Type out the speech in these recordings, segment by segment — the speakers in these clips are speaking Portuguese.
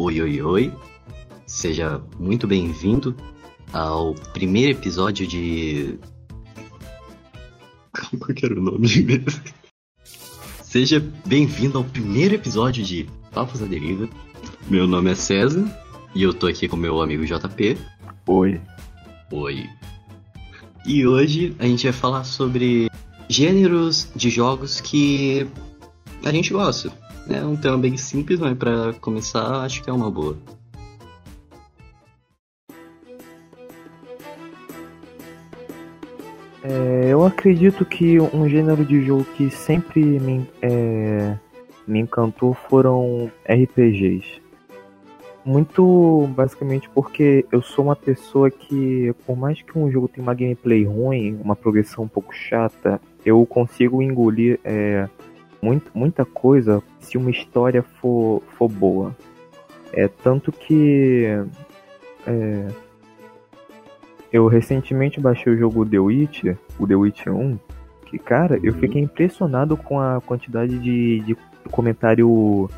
Oi, oi, oi. Seja muito bem-vindo ao primeiro episódio de. Qual que era o nome mesmo? Seja bem-vindo ao primeiro episódio de Papos da Deriva. Meu nome é César e eu tô aqui com meu amigo JP. Oi. Oi. E hoje a gente vai falar sobre gêneros de jogos que a gente gosta. É um tema bem simples, mas pra começar acho que é uma boa. É, eu acredito que um gênero de jogo que sempre me, é, me encantou foram RPGs. Muito basicamente porque eu sou uma pessoa que, por mais que um jogo tenha uma gameplay ruim, uma progressão um pouco chata, eu consigo engolir é, muito, muita coisa se uma história for, for boa. É tanto que é, eu recentemente baixei o jogo The Witcher, o The Witcher 1, que cara, eu fiquei impressionado com a quantidade de, de comentário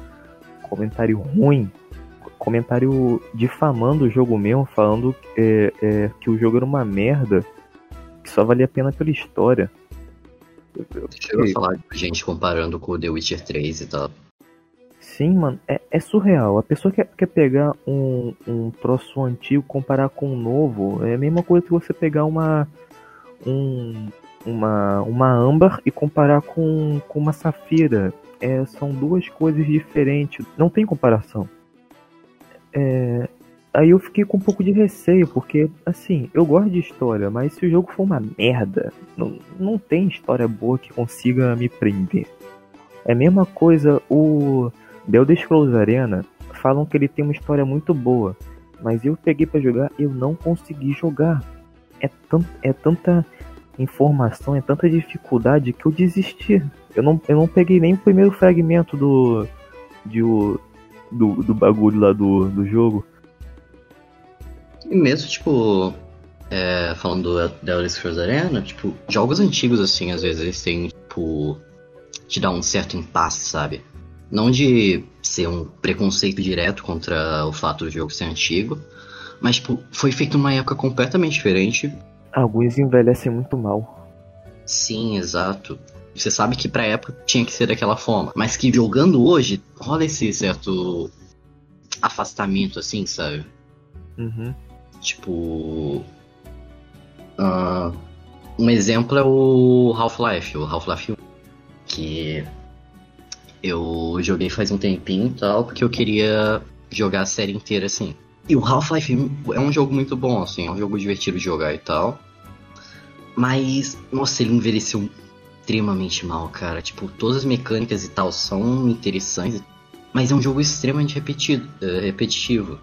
comentário ruim, comentário difamando o jogo mesmo, falando é, é, que o jogo era uma merda, que só valia a pena pela história. Chegou a falar de gente comparando com o The Witcher 3 e tal. Sim, mano, é, é surreal. A pessoa quer, quer pegar um, um troço antigo comparar com um novo. É a mesma coisa que você pegar uma. Um, uma, uma âmbar e comparar com, com uma safira. É, são duas coisas diferentes. Não tem comparação. É, aí eu fiquei com um pouco de receio, porque, assim, eu gosto de história, mas se o jogo for uma merda, não, não tem história boa que consiga me prender. É a mesma coisa o The Elder Scrolls Arena, falam que ele tem uma história muito boa, mas eu peguei para jogar eu não consegui jogar. É, tant, é tanta informação, é tanta dificuldade que eu desisti. Eu não, eu não peguei nem o primeiro fragmento do, de, do, do bagulho lá do, do jogo. E mesmo, tipo, é, falando Elder Scrolls Arena, tipo, jogos antigos, assim, às vezes eles têm, tipo, te dá um certo impasse, sabe? Não de ser um preconceito direto contra o fato do jogo ser antigo, mas tipo, foi feito numa época completamente diferente. Alguns envelhecem muito mal. Sim, exato. Você sabe que pra época tinha que ser daquela forma, mas que jogando hoje rola esse certo afastamento, assim, sabe? Uhum. Tipo. Uh, um exemplo é o Half-Life, o Half-Life 1. Que eu joguei faz um tempinho e tal, porque eu queria jogar a série inteira assim. E o Half-Life é um jogo muito bom, assim, é um jogo divertido de jogar e tal. Mas, nossa, ele envelheceu extremamente mal, cara. Tipo, todas as mecânicas e tal são interessantes, mas é um jogo extremamente repetido, uh, repetitivo.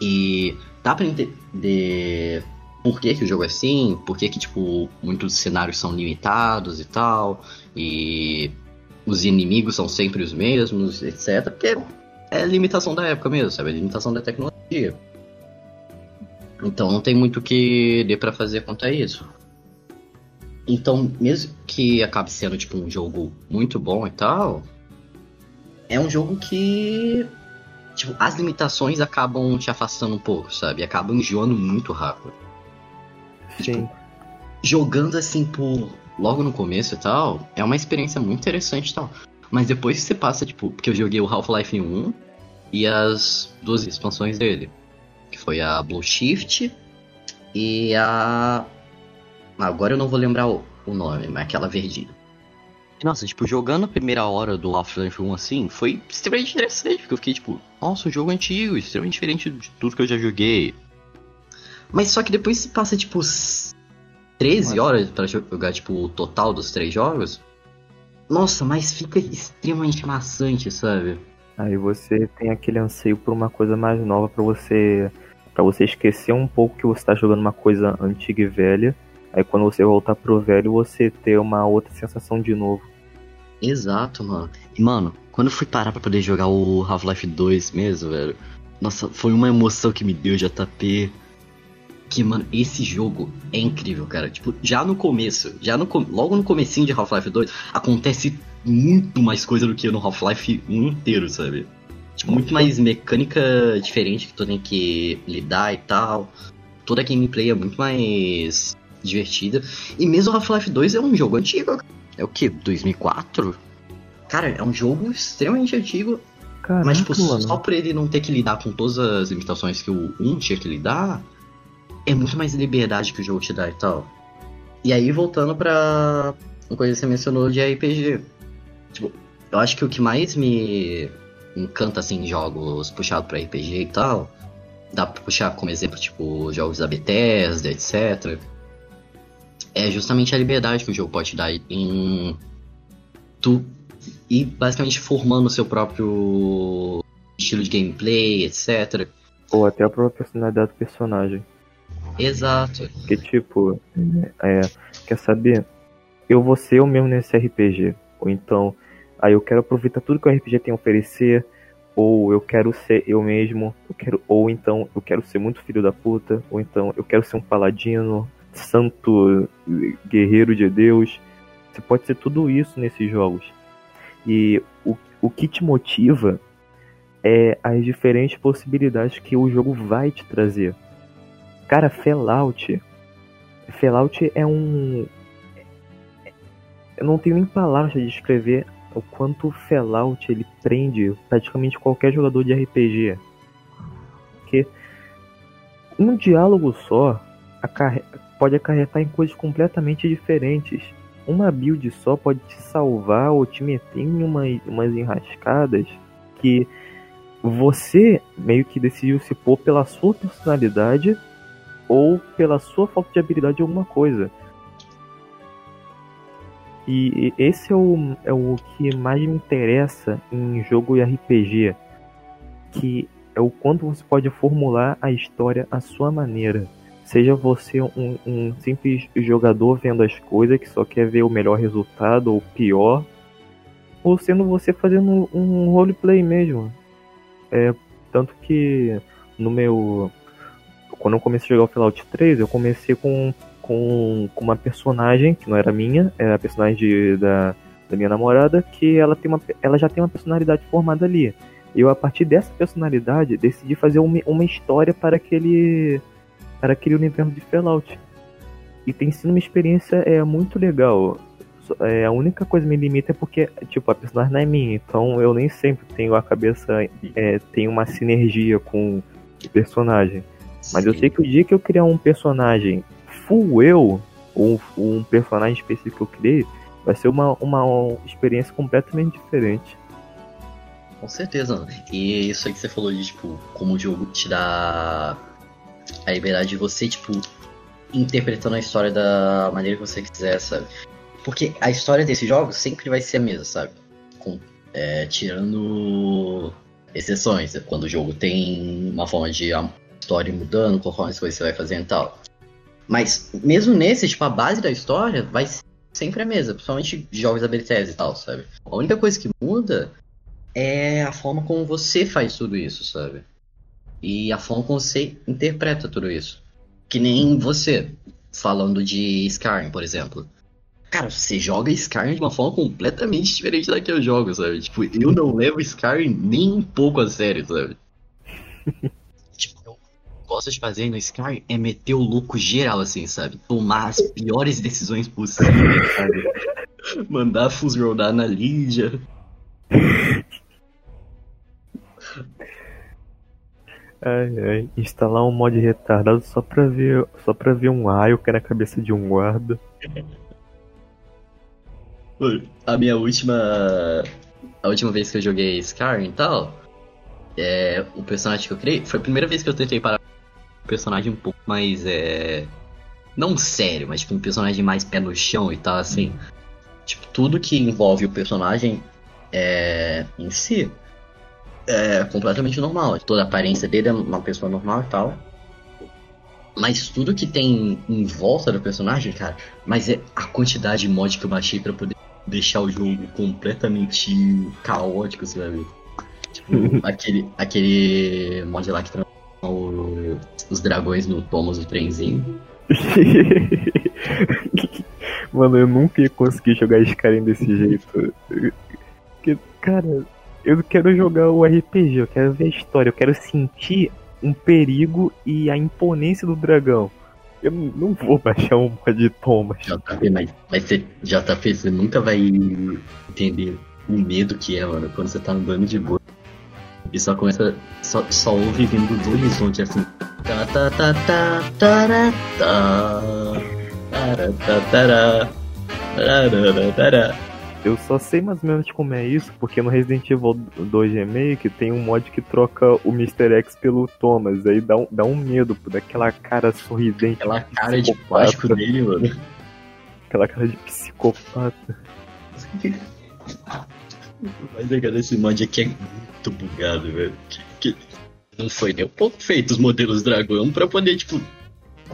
E dá pra entender por que, que o jogo é assim, por que, que tipo, muitos cenários são limitados e tal, e os inimigos são sempre os mesmos, etc. Porque é limitação da época mesmo, sabe? É limitação da tecnologia. Então não tem muito que dê para fazer quanto a isso. Então, mesmo que acabe sendo tipo um jogo muito bom e tal, é um jogo que tipo, as limitações acabam te afastando um pouco, sabe? Acabam enjoando muito rápido. Sim. Tipo, jogando assim por logo no começo e tal, é uma experiência muito interessante e tal. Mas depois que você passa, tipo, porque eu joguei o Half-Life 1 e as duas expansões dele. Que foi a Blue Shift e a. Agora eu não vou lembrar o, o nome, mas aquela verdinha. Nossa, tipo, jogando a primeira hora do Half-Life 1 assim, foi extremamente interessante, porque eu fiquei tipo, nossa, um jogo antigo, extremamente diferente de tudo que eu já joguei. Mas só que depois se passa, tipo, 13 Nossa. horas para jogar, tipo, o total dos três jogos. Nossa, mas fica extremamente maçante, sabe? Aí você tem aquele anseio por uma coisa mais nova para você para você esquecer um pouco que você tá jogando uma coisa antiga e velha. Aí quando você voltar pro velho, você ter uma outra sensação de novo. Exato, mano. E mano, quando eu fui parar pra poder jogar o Half-Life 2 mesmo, velho. Nossa, foi uma emoção que me deu, JP que, mano, esse jogo é incrível, cara. Tipo, já no começo, já no logo no comecinho de Half-Life 2, acontece muito mais coisa do que no Half-Life 1 inteiro, sabe? Tipo, muito mais mecânica diferente que tu tem que lidar e tal. Toda a gameplay é muito mais divertida. E mesmo Half-Life 2 é um jogo antigo. É o que? 2004? Cara, é um jogo extremamente antigo. Caraca, mas, tipo, mano. só por ele não ter que lidar com todas as limitações que o 1 tinha que lidar, é muito mais liberdade que o jogo te dá e tal. E aí, voltando pra uma coisa que você mencionou de RPG. Tipo, eu acho que o que mais me encanta, assim, em jogos puxados pra RPG e tal, dá pra puxar como exemplo, tipo, jogos da Bethesda, etc. É justamente a liberdade que o jogo pode dar em tu ir basicamente formando o seu próprio estilo de gameplay, etc. Ou até a própria personalidade do personagem. Exato. Que tipo, é, quer saber? Eu vou ser eu mesmo nesse RPG. Ou então, aí eu quero aproveitar tudo que o RPG tem a oferecer. Ou eu quero ser eu mesmo. Eu quero, ou então eu quero ser muito filho da puta. Ou então eu quero ser um paladino, santo guerreiro de Deus. Você pode ser tudo isso nesses jogos. E o, o que te motiva é as diferentes possibilidades que o jogo vai te trazer. Cara, Fallout. Fallout é um. Eu não tenho nem palavras para descrever o quanto Fallout ele prende praticamente qualquer jogador de RPG. Porque um diálogo só acarre... pode acarretar em coisas completamente diferentes. Uma build só pode te salvar ou te meter em umas, umas enrascadas que você meio que decidiu se pôr pela sua personalidade ou pela sua falta de habilidade em alguma coisa. E esse é o, é o que mais me interessa em jogo e RPG, que é o quanto você pode formular a história à sua maneira. Seja você um, um simples jogador vendo as coisas que só quer ver o melhor resultado ou pior, ou sendo você fazendo um roleplay mesmo. É, tanto que no meu quando eu comecei a jogar o Fallout 3, eu comecei com, com, com uma personagem que não era minha, era a personagem de, da, da minha namorada, que ela, tem uma, ela já tem uma personalidade formada ali. E eu, a partir dessa personalidade, decidi fazer uma, uma história para aquele, para aquele universo de Fallout. E tem sido uma experiência é, muito legal. É, a única coisa que me limita é porque, tipo, a personagem não é minha, então eu nem sempre tenho a cabeça, é, tem uma sinergia com o personagem. Mas eu sei que o dia que eu criar um personagem full eu, ou um personagem específico que eu criei, vai ser uma, uma experiência completamente diferente. Com certeza. E isso aí que você falou de, tipo, como o jogo te dá a liberdade de você, tipo, interpretando a história da maneira que você quiser, sabe? Porque a história desse jogo sempre vai ser a mesma, sabe? Com, é, tirando exceções, quando o jogo tem uma forma de história mudando conforme as coisas você vai fazendo e tal. Mas mesmo nesse, tipo, a base da história vai ser sempre a mesma, principalmente jogos da Bethesda e tal, sabe? A única coisa que muda é a forma como você faz tudo isso, sabe? E a forma como você interpreta tudo isso. Que nem você, falando de Skyrim, por exemplo. Cara, você joga Skyrim de uma forma completamente diferente da que eu jogo, sabe? Tipo, eu não levo Skyrim nem um pouco a sério, sabe? tipo, eu gosto de fazer no Skyrim é meter o louco geral, assim, sabe? Tomar as piores decisões possíveis, sabe? Mandar fuzz rodar na Lídia. Ai, ai, instalar um mod retardado só pra ver, só pra ver um raio que é na cabeça de um guarda. A minha última. A última vez que eu joguei Skyrim e tal. É, o personagem que eu criei. Foi a primeira vez que eu tentei parar um personagem um pouco mais. É, não sério, mas tipo um personagem mais pé no chão e tal, assim. Tipo, tudo que envolve o personagem é, em si é completamente normal. Toda a aparência dele é uma pessoa normal e tal. Mas tudo que tem em volta do personagem, cara, mas é a quantidade de mod que eu baixei pra poder deixar o jogo completamente caótico, você vai ver. Tipo, aquele, aquele mod lá que transforma os dragões no Thomas do trenzinho. Mano, eu nunca ia conseguir jogar Skyrim desse jeito. Porque, cara, Eu quero jogar o RPG, eu quero ver a história, eu quero sentir um perigo e a imponência do dragão. Eu não vou baixar um mod Thomas. JP, mas, mas você, JP, você nunca vai entender o medo que é, mano, quando você tá andando de boa. E só começa. Só, só ouve vindo do horizonte assim. Tá, tá, tá, tá, tará, tá, tará, tá, tará, tará, tará. Eu só sei mais ou menos como é isso, porque no Resident Evil 2 Remake tem um mod que troca o Mr. X pelo Thomas. Aí dá um, dá um medo, pô, daquela cara sorridente. Aquela cara de plástico dele, mano. Aquela cara de psicopata. Mas é cara, esse mod aqui é muito bugado, velho. Que, que não foi nem um pouco feito os modelos dragão pra poder, tipo,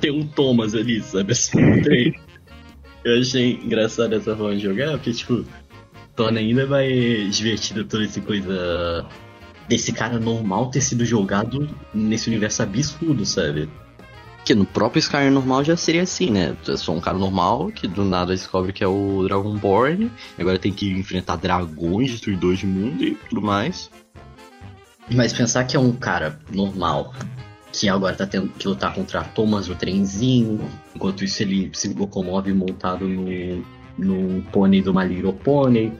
ter um Thomas ali, sabe? Assim. Eu achei engraçado essa forma de jogar, porque, tipo, torna ainda mais divertida toda essa coisa desse cara normal ter sido jogado nesse universo absurdo, sabe? Que no próprio Skyrim normal já seria assim, né? É só um cara normal que do nada descobre que é o Dragonborn, agora tem que enfrentar dragões, destruidores de mundo e tudo mais. Mas pensar que é um cara normal que agora tá tendo que lutar contra Thomas o trenzinho, enquanto isso ele se locomove montado no, no pônei do Maliro Pônei.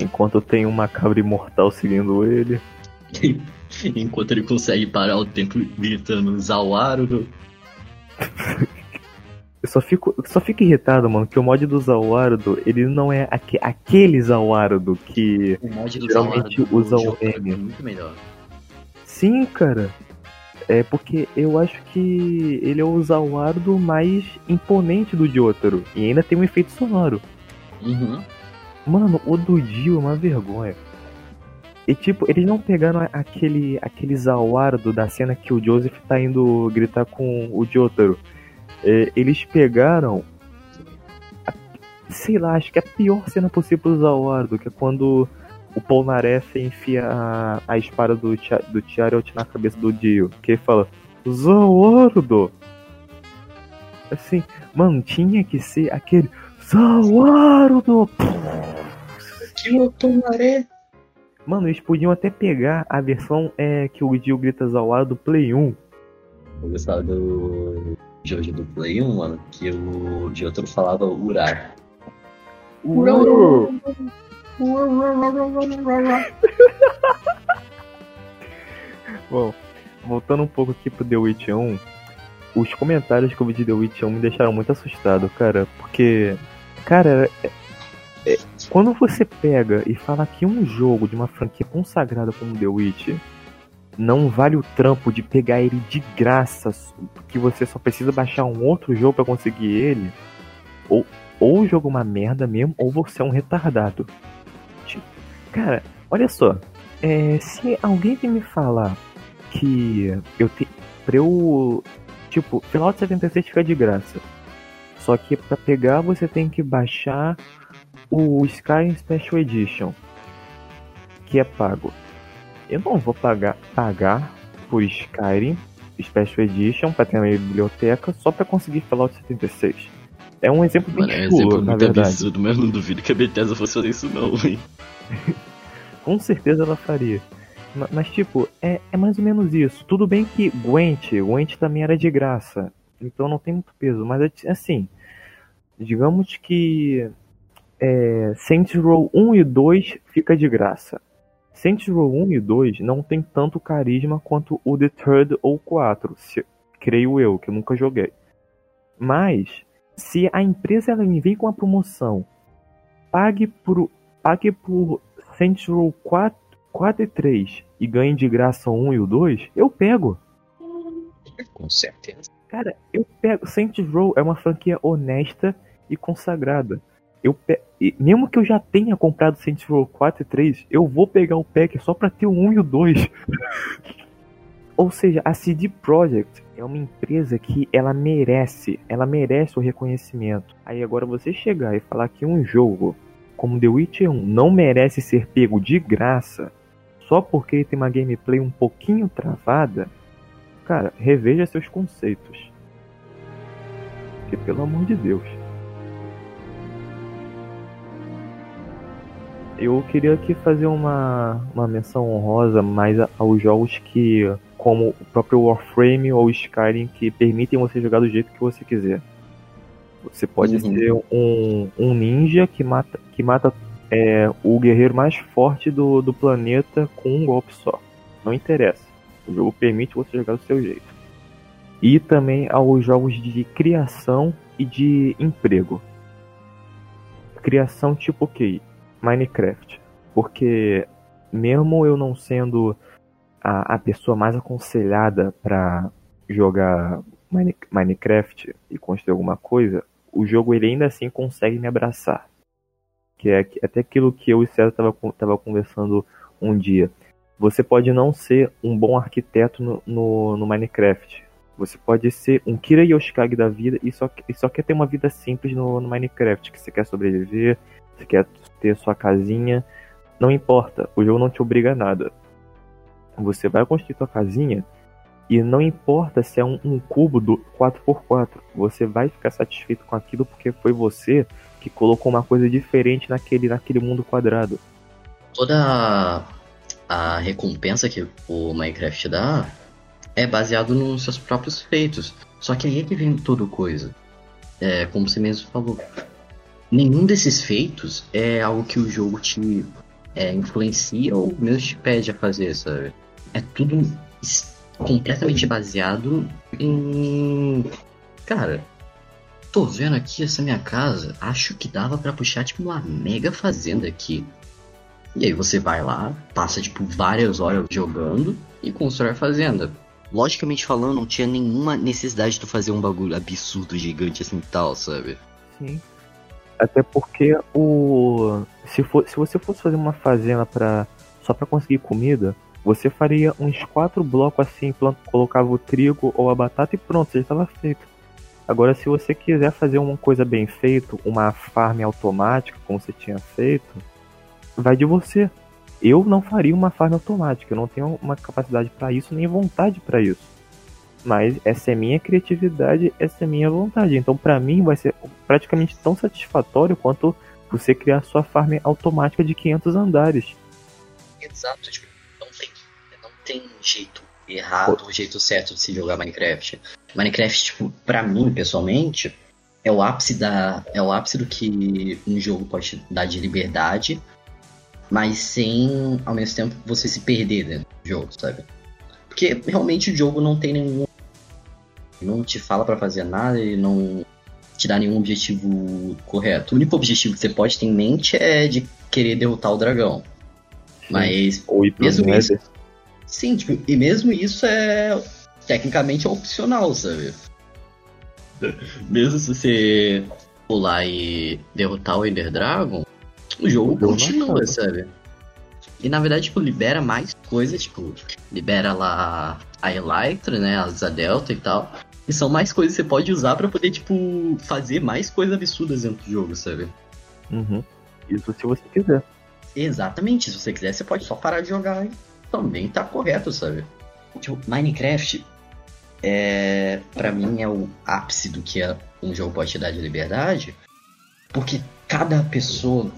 Enquanto tem uma cabra imortal seguindo ele. enquanto ele consegue parar o tempo gritando Zawarudo. Eu só fico, só fico irritado, mano, que o mod do Zawarudo, ele não é aque, aquele Zawarudo que o mod do geralmente Zawarudo usa o jogo é M. muito melhor. Sim, cara. É porque eu acho que ele é o Zawarudo mais imponente do Jotaro. E ainda tem um efeito sonoro. Uhum. Mano, o do Dio é uma vergonha. E tipo, eles não pegaram aquele, aquele Zawarudo da cena que o Joseph tá indo gritar com o Jotaro. É, eles pegaram. a- sei lá, acho que é a pior cena possível do Zawarudo, que é quando o Polnareff enfia a, a espada do, do Tiarelt na cabeça do Dio. Que ele fala, Zawarudo! Assim, mano, tinha que ser aquele Zawarudo! Que eu tomaré? Mano, eles podiam até pegar a versão é, que o Dio grita Zawarudo do Play 1. Eu gostava do Jojo do Play 1, mano, que o Jotaro falava Urar. Bom, voltando um pouco aqui pro The Witcher 1, os comentários que eu vi de The Witcher 1 me deixaram muito assustado, cara, porque, cara, é- é- quando você pega e fala que um jogo de uma franquia consagrada como The Witcher não vale o trampo de pegar ele de graça, que você só precisa baixar um outro jogo pra conseguir ele, ou, ou o jogo é uma merda mesmo, ou você é um retardado. Cara, olha só, é, se alguém me falar que eu te, pra eu. Tipo, Fallout 76 fica de graça. Só que pra pegar você tem que baixar o Skyrim Special Edition, que é pago. Eu não vou pagar, pagar por Skyrim Special Edition pra ter na biblioteca só pra conseguir Fallout 76. É um exemplo bem Mano, é um exemplo na muito verdade. absurdo, mas eu não duvido que a Bethesda fosse fazer isso não, hein? Com certeza ela faria. Ma- Mas, tipo, é, é mais ou menos isso. Tudo bem que Gwent, Gwent também era de graça. Então não tem muito peso. Mas, é- assim, digamos que é, Saints Row 1 e 2 fica de graça. Saints Row 1 e 2 não tem tanto carisma quanto o The Third ou 4, se- creio eu, que eu nunca joguei. Mas, se a empresa ela me vem com uma promoção, pague por, pague por Saints Row 4, 4 e 3 e ganhe de graça o 1 e o 2, eu pego. Com certeza. Cara, eu pego. Saints Row é uma franquia honesta e consagrada. Eu pe... e mesmo que eu já tenha comprado Saints Row 4 e 3, eu vou pegar o pack só pra ter o 1 e o 2. Ou seja, a CD Projekt é uma empresa que ela merece, ela merece o reconhecimento. Aí agora você chegar e falar que um jogo como The Witcher 1 não merece ser pego de graça só porque tem uma gameplay um pouquinho travada, cara, reveja seus conceitos. Porque pelo amor de Deus. eu queria aqui fazer uma, uma menção honrosa mais aos jogos que, como o próprio Warframe ou Skyrim, que permitem você jogar do jeito que você quiser. Você pode uhum. ser um, um ninja que mata, que mata é, o guerreiro mais forte do, do planeta com um golpe só. Não interessa. O jogo permite você jogar do seu jeito. E também aos jogos de criação e de emprego. Criação tipo o que? Minecraft. Porque mesmo eu não sendo a, a pessoa mais aconselhada para jogar Minecraft e construir alguma coisa, o jogo ele ainda assim consegue me abraçar. Que é até aquilo que eu e César tava, tava conversando um dia. Você pode não ser um bom arquiteto no, no, no Minecraft. Você pode ser um Kira Yoshikage da vida e só, e só quer ter uma vida simples no, no Minecraft. Que você quer sobreviver, você quer ter sua casinha. Não importa, o jogo não te obriga a nada. Você vai construir sua casinha e não importa se é um, um, cubo do 4x4, você vai ficar satisfeito com aquilo porque foi você que colocou uma coisa diferente naquele, naquele mundo quadrado. Toda a recompensa que o Minecraft dá é baseado nos seus próprios feitos. Só que aí é que vem toda coisa. É, como você mesmo falou. Nenhum desses feitos é algo que o jogo te é, influencia ou mesmo te pede a fazer, sabe? É tudo completamente baseado em. Cara, tô vendo aqui essa minha casa, acho que dava para puxar tipo uma mega fazenda aqui. E aí você vai lá, passa tipo várias horas jogando e constrói a fazenda. Logicamente falando, não tinha nenhuma necessidade de tu fazer um bagulho absurdo, gigante assim tal, sabe? Sim. Até porque o. Se, for, se você fosse fazer uma fazenda para só para conseguir comida, você faria uns quatro blocos assim, colocava o trigo ou a batata e pronto, já estava feito. Agora, se você quiser fazer uma coisa bem feita, uma farm automática, como você tinha feito, vai de você. Eu não faria uma farm automática, eu não tenho uma capacidade para isso, nem vontade para isso. Mas essa é minha criatividade, essa é minha vontade. Então, para mim, vai ser praticamente tão satisfatório quanto você criar sua farm automática de 500 andares. Exato, tipo, tem jeito errado ou jeito certo de se jogar Minecraft. Minecraft, tipo, pra mim, pessoalmente, é o ápice da. É o ápice do que um jogo pode dar de liberdade, mas sem ao mesmo tempo você se perder dentro do jogo, sabe? Porque realmente o jogo não tem nenhum. Não te fala para fazer nada, ele não te dá nenhum objetivo correto. O único objetivo que você pode ter em mente é de querer derrotar o dragão. Mas Ou ir mesmo isso, Sim, tipo, e mesmo isso é tecnicamente opcional, sabe? Mesmo se você pular e derrotar o Ender Dragon, o jogo continua, sabe? E na verdade, tipo, libera mais coisas, tipo, libera lá a Elytra, né, a Delta e tal. E são mais coisas que você pode usar para poder, tipo, fazer mais coisas absurdas dentro do jogo, sabe? Uhum. Isso se você quiser. Exatamente, se você quiser, você pode só parar de jogar também tá correto, sabe? Tipo, Minecraft, é, para mim, é o ápice do que é um jogo pode te dar de liberdade, porque cada pessoa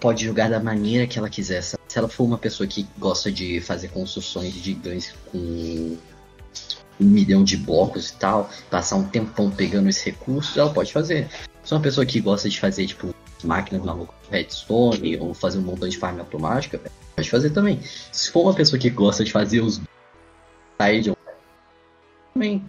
pode jogar da maneira que ela quiser. Se ela for uma pessoa que gosta de fazer construções gigantes com um milhão de blocos e tal, passar um tempão pegando esses recursos, ela pode fazer. Se uma pessoa que gosta de fazer, tipo, máquinas malucas redstone ou fazer um montão de farm automática, pode fazer também. Se for uma pessoa que gosta de fazer os side também.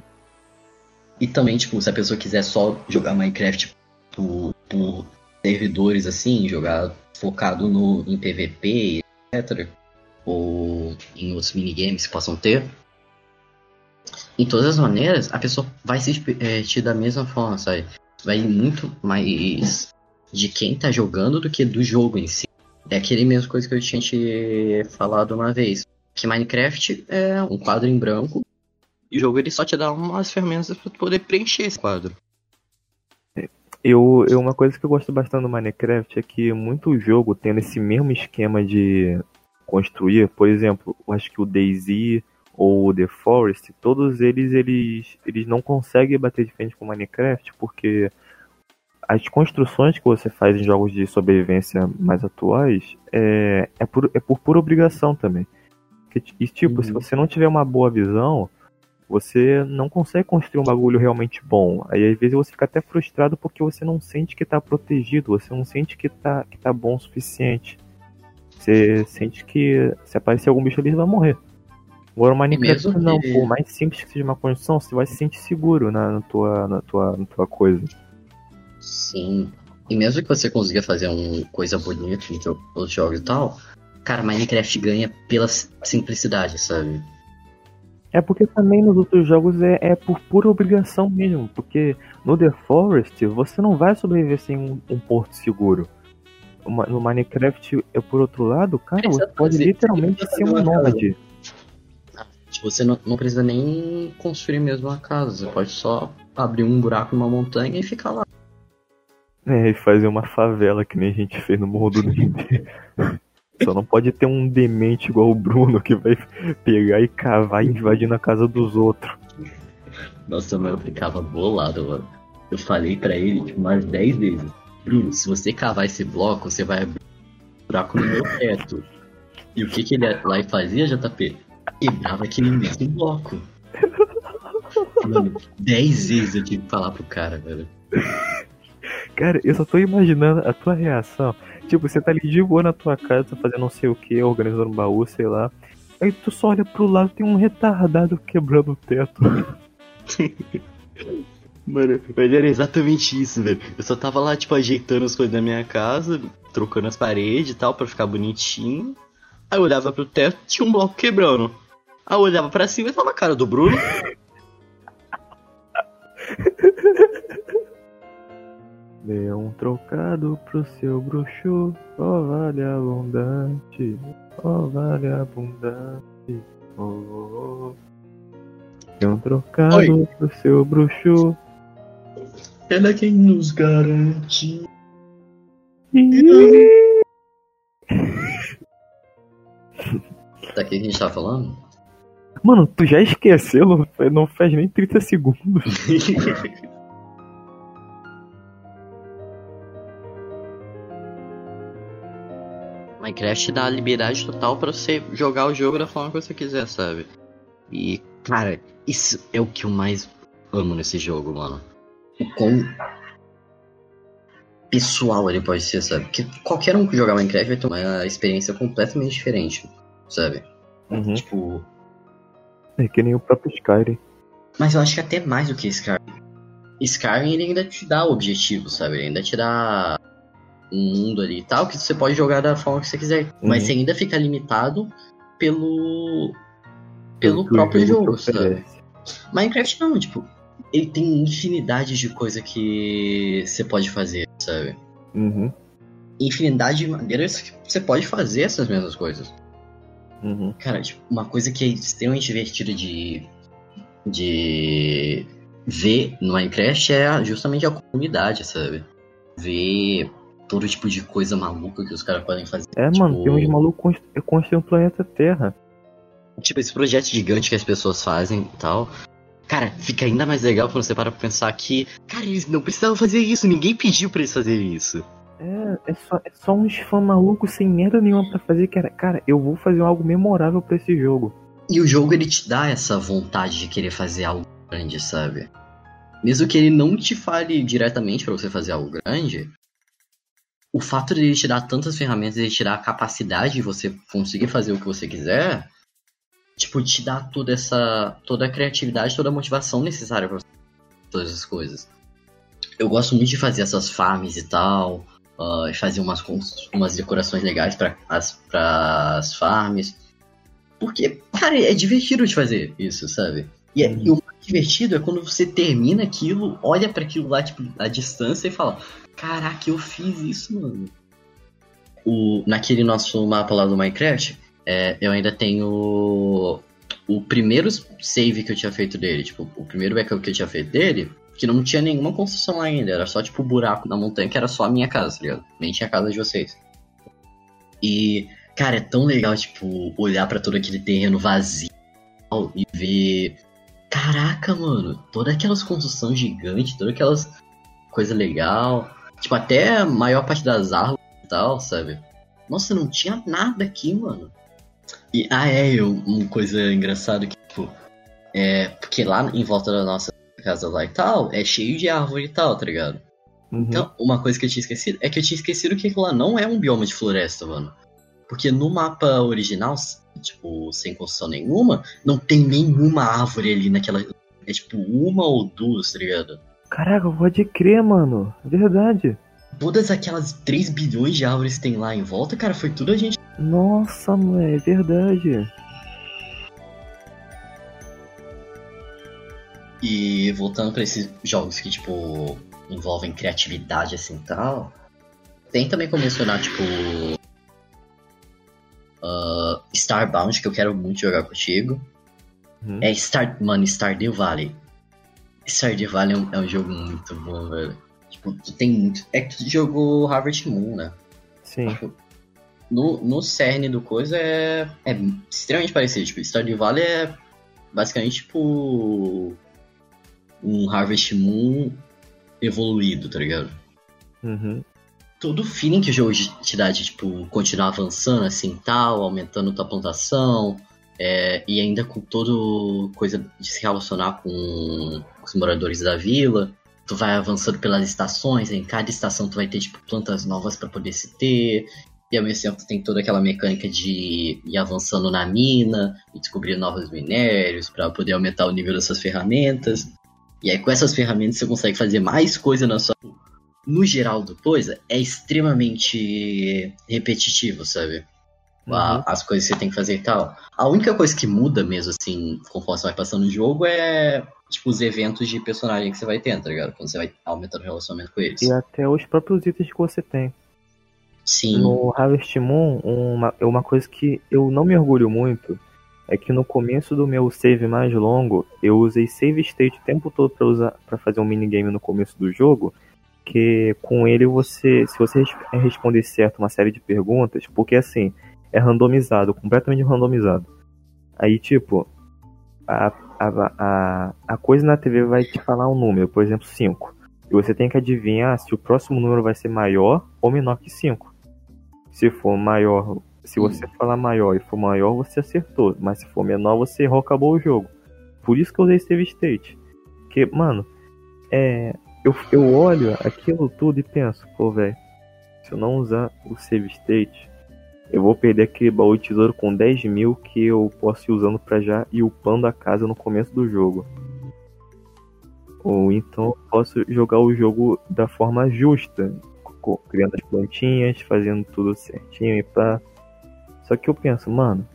E também, tipo, se a pessoa quiser só jogar Minecraft por, por servidores assim, jogar focado no, em PVP, etc. Ou em outros minigames que possam ter. Em todas as maneiras, a pessoa vai se é, te da mesma forma, sabe? Vai muito mais de quem tá jogando do que do jogo em si. É aquele mesmo coisa que eu tinha te falado uma vez. Que Minecraft é um quadro em branco e o jogo ele só te dá umas ferramentas para poder preencher esse quadro. Eu, eu, uma coisa que eu gosto bastante do Minecraft é que muito jogo tem esse mesmo esquema de construir. Por exemplo, eu acho que o DayZ ou o The Forest, todos eles, eles, eles não conseguem bater de frente com o Minecraft porque as construções que você faz em jogos de sobrevivência mais atuais é, é, por, é por pura obrigação também. E, tipo, uhum. se você não tiver uma boa visão, você não consegue construir um bagulho realmente bom. Aí às vezes você fica até frustrado porque você não sente que tá protegido, você não sente que tá, que tá bom o suficiente. Você sente que se aparecer algum bicho ali, você vai morrer. Agora o Minecraft não, que... por mais simples que seja uma construção, você vai se sentir seguro na, na, tua, na, tua, na tua coisa. Sim. E mesmo que você consiga fazer uma coisa bonita em outros jogos e tal, cara, Minecraft ganha pela simplicidade, sabe? É porque também nos outros jogos é, é por pura obrigação mesmo. Porque no The Forest você não vai sobreviver sem um, um porto seguro. No Minecraft, é por outro lado, cara, você pode literalmente ser um nômade. Tipo, você não, não precisa nem construir mesmo a casa, você pode só abrir um buraco numa montanha e ficar lá. É, e fazer uma favela que nem a gente fez no Morro do Dente. Só não pode ter um demente igual o Bruno que vai pegar e cavar e invadir na casa dos outros. Nossa, mano, eu ficava bolado, mano. Eu falei para ele tipo, umas 10 vezes. Bruno, se você cavar esse bloco, você vai abrir um buraco no meu teto. E o que, que ele lá fazia, JP? quebrava aquele mesmo bloco. Mano, dez vezes eu tive que falar pro cara, velho. Cara, eu só tô imaginando a tua reação. Tipo, você tá ali de boa na tua casa, fazendo não sei o que, organizando um baú, sei lá. Aí tu só olha pro lado tem um retardado quebrando o teto. Mano, mas era exatamente isso, velho. Eu só tava lá, tipo, ajeitando as coisas da minha casa, trocando as paredes e tal, pra ficar bonitinho. Aí eu olhava pro teto, tinha um bloco quebrando. Aí eu olhava pra cima e tava a cara do Bruno. Dê um trocado pro seu bruxo, ó oh, vale abundante, ó oh, vale abundante, oh, oh, oh. Dê um trocado Oi. pro seu bruxo. Ela é quem nos garante. Daqui que a gente tá falando? Mano, tu já esqueceu? Não faz nem 30 segundos. Minecraft dá a liberdade total para você jogar o jogo da forma que você quiser, sabe? E, cara, isso é o que eu mais amo nesse jogo, mano. O quão pessoal ele pode ser, sabe? Porque qualquer um que jogar Minecraft vai ter uma experiência completamente diferente, sabe? Uhum. Tipo, é que nem o próprio Skyrim. Mas eu acho que até mais do que Skyrim. Skyrim ele ainda te dá o objetivo, sabe? Ele ainda te dá um mundo ali e tal, que você pode jogar da forma que você quiser. Uhum. Mas você ainda fica limitado pelo. pelo próprio jogo, jogo sabe? Minecraft não, tipo, ele tem infinidade de coisa que você pode fazer, sabe? Uhum. Infinidade de maneiras que você pode fazer essas mesmas coisas. Uhum. Cara, tipo, uma coisa que é extremamente divertida de, de ver no Minecraft é justamente a comunidade, sabe? Ver todo tipo de coisa maluca que os caras podem fazer. É, tipo... mano, tem uns malucos construindo um planeta Terra. Tipo, esse projeto gigante que as pessoas fazem e tal. Cara, fica ainda mais legal quando você para pra pensar que, cara, eles não precisavam fazer isso, ninguém pediu pra eles fazerem isso. É, é só, é só uns fãs malucos sem merda nenhuma para fazer, cara. Cara, eu vou fazer algo memorável para esse jogo. E o jogo ele te dá essa vontade de querer fazer algo grande, sabe? Mesmo que ele não te fale diretamente para você fazer algo grande, o fato de ele te dar tantas ferramentas, ele te dar a capacidade de você conseguir fazer o que você quiser, tipo, te dá toda essa toda a criatividade, toda a motivação necessária para todas as coisas. Eu gosto muito de fazer essas farms e tal, uh, fazer umas, umas decorações legais para as, as farms. Porque, cara, é divertido de fazer isso, sabe? E, é, e o divertido é quando você termina aquilo, olha para aquilo lá, tipo, à distância e fala: Caraca, eu fiz isso, mano. O, naquele nosso mapa lá do Minecraft, é, eu ainda tenho o primeiro save que eu tinha feito dele, tipo, o primeiro backup que eu tinha feito dele, que não tinha nenhuma construção lá ainda, era só tipo buraco na montanha que era só a minha casa, tá ligado? Nem tinha a casa de vocês. E, cara, é tão legal, tipo, olhar para todo aquele terreno vazio e ver. Caraca, mano, todas aquelas construções gigantes, todas aquelas coisa legal. Tipo, até a maior parte das árvores e tal, sabe? Nossa, não tinha nada aqui, mano. E, ah, é, eu, uma coisa engraçada que, tipo, é, porque lá em volta da nossa casa lá e tal, é cheio de árvore e tal, tá ligado? Uhum. Então, uma coisa que eu tinha esquecido é que eu tinha esquecido que aquilo lá não é um bioma de floresta, mano. Porque no mapa original, tipo, sem construção nenhuma, não tem nenhuma árvore ali naquela. É tipo uma ou duas, tá ligado? Caraca, pode crer, mano. Verdade. Todas aquelas 3 bilhões de árvores que tem lá em volta, cara, foi tudo a gente. Nossa, mano, é verdade. E voltando pra esses jogos que, tipo, envolvem criatividade assim e tal. Tem também como mencionar, tipo. Uh, Starbound, que eu quero muito jogar contigo. Uhum. É Star. Mano, Stardew Valley. Stardew Valley é um, é um jogo muito bom, velho. Tipo, tu tem muito. É que tu jogou Harvest Moon, né? Sim. No, no cerne do coisa é, é extremamente parecido. Tipo, Stardew Valley é basicamente tipo. Um Harvest Moon evoluído, tá ligado? Uhum. Todo o feeling que o jogo te dá de, tipo, continuar avançando assim tal, aumentando tua plantação, é, e ainda com todo coisa de se relacionar com os moradores da vila. Tu vai avançando pelas estações, em cada estação tu vai ter, tipo, plantas novas para poder se ter. E ao mesmo tempo tem toda aquela mecânica de ir avançando na mina e descobrir novos minérios para poder aumentar o nível dessas ferramentas. E aí com essas ferramentas você consegue fazer mais coisa na sua. No geral do coisa, é extremamente repetitivo, sabe? Uhum. As coisas que você tem que fazer e tal. A única coisa que muda mesmo, assim, conforme você vai passando o jogo, é tipo os eventos de personagem que você vai tendo, tá ligado? Quando você vai aumentando o relacionamento com eles. E até os próprios itens que você tem. Sim. No Harvest Moon, uma, uma coisa que eu não me orgulho muito é que no começo do meu save mais longo, eu usei save state o tempo todo pra usar para fazer um minigame no começo do jogo, que com ele você, se você res- responder certo uma série de perguntas, porque assim, é randomizado, completamente randomizado. Aí tipo, a, a, a, a coisa na TV vai te falar um número, por exemplo, 5. E você tem que adivinhar se o próximo número vai ser maior ou menor que 5. Se for maior, se você falar maior e for maior, você acertou. Mas se for menor, você errou, acabou o jogo. Por isso que eu usei save state. Porque, mano, é, eu, eu olho aquilo tudo e penso, pô, velho, se eu não usar o save state, eu vou perder aquele baú de tesouro com 10 mil que eu posso ir usando pra já ir upando a casa no começo do jogo. Ou então eu posso jogar o jogo da forma justa, criando as plantinhas, fazendo tudo certinho e pá. Só que eu penso, mano,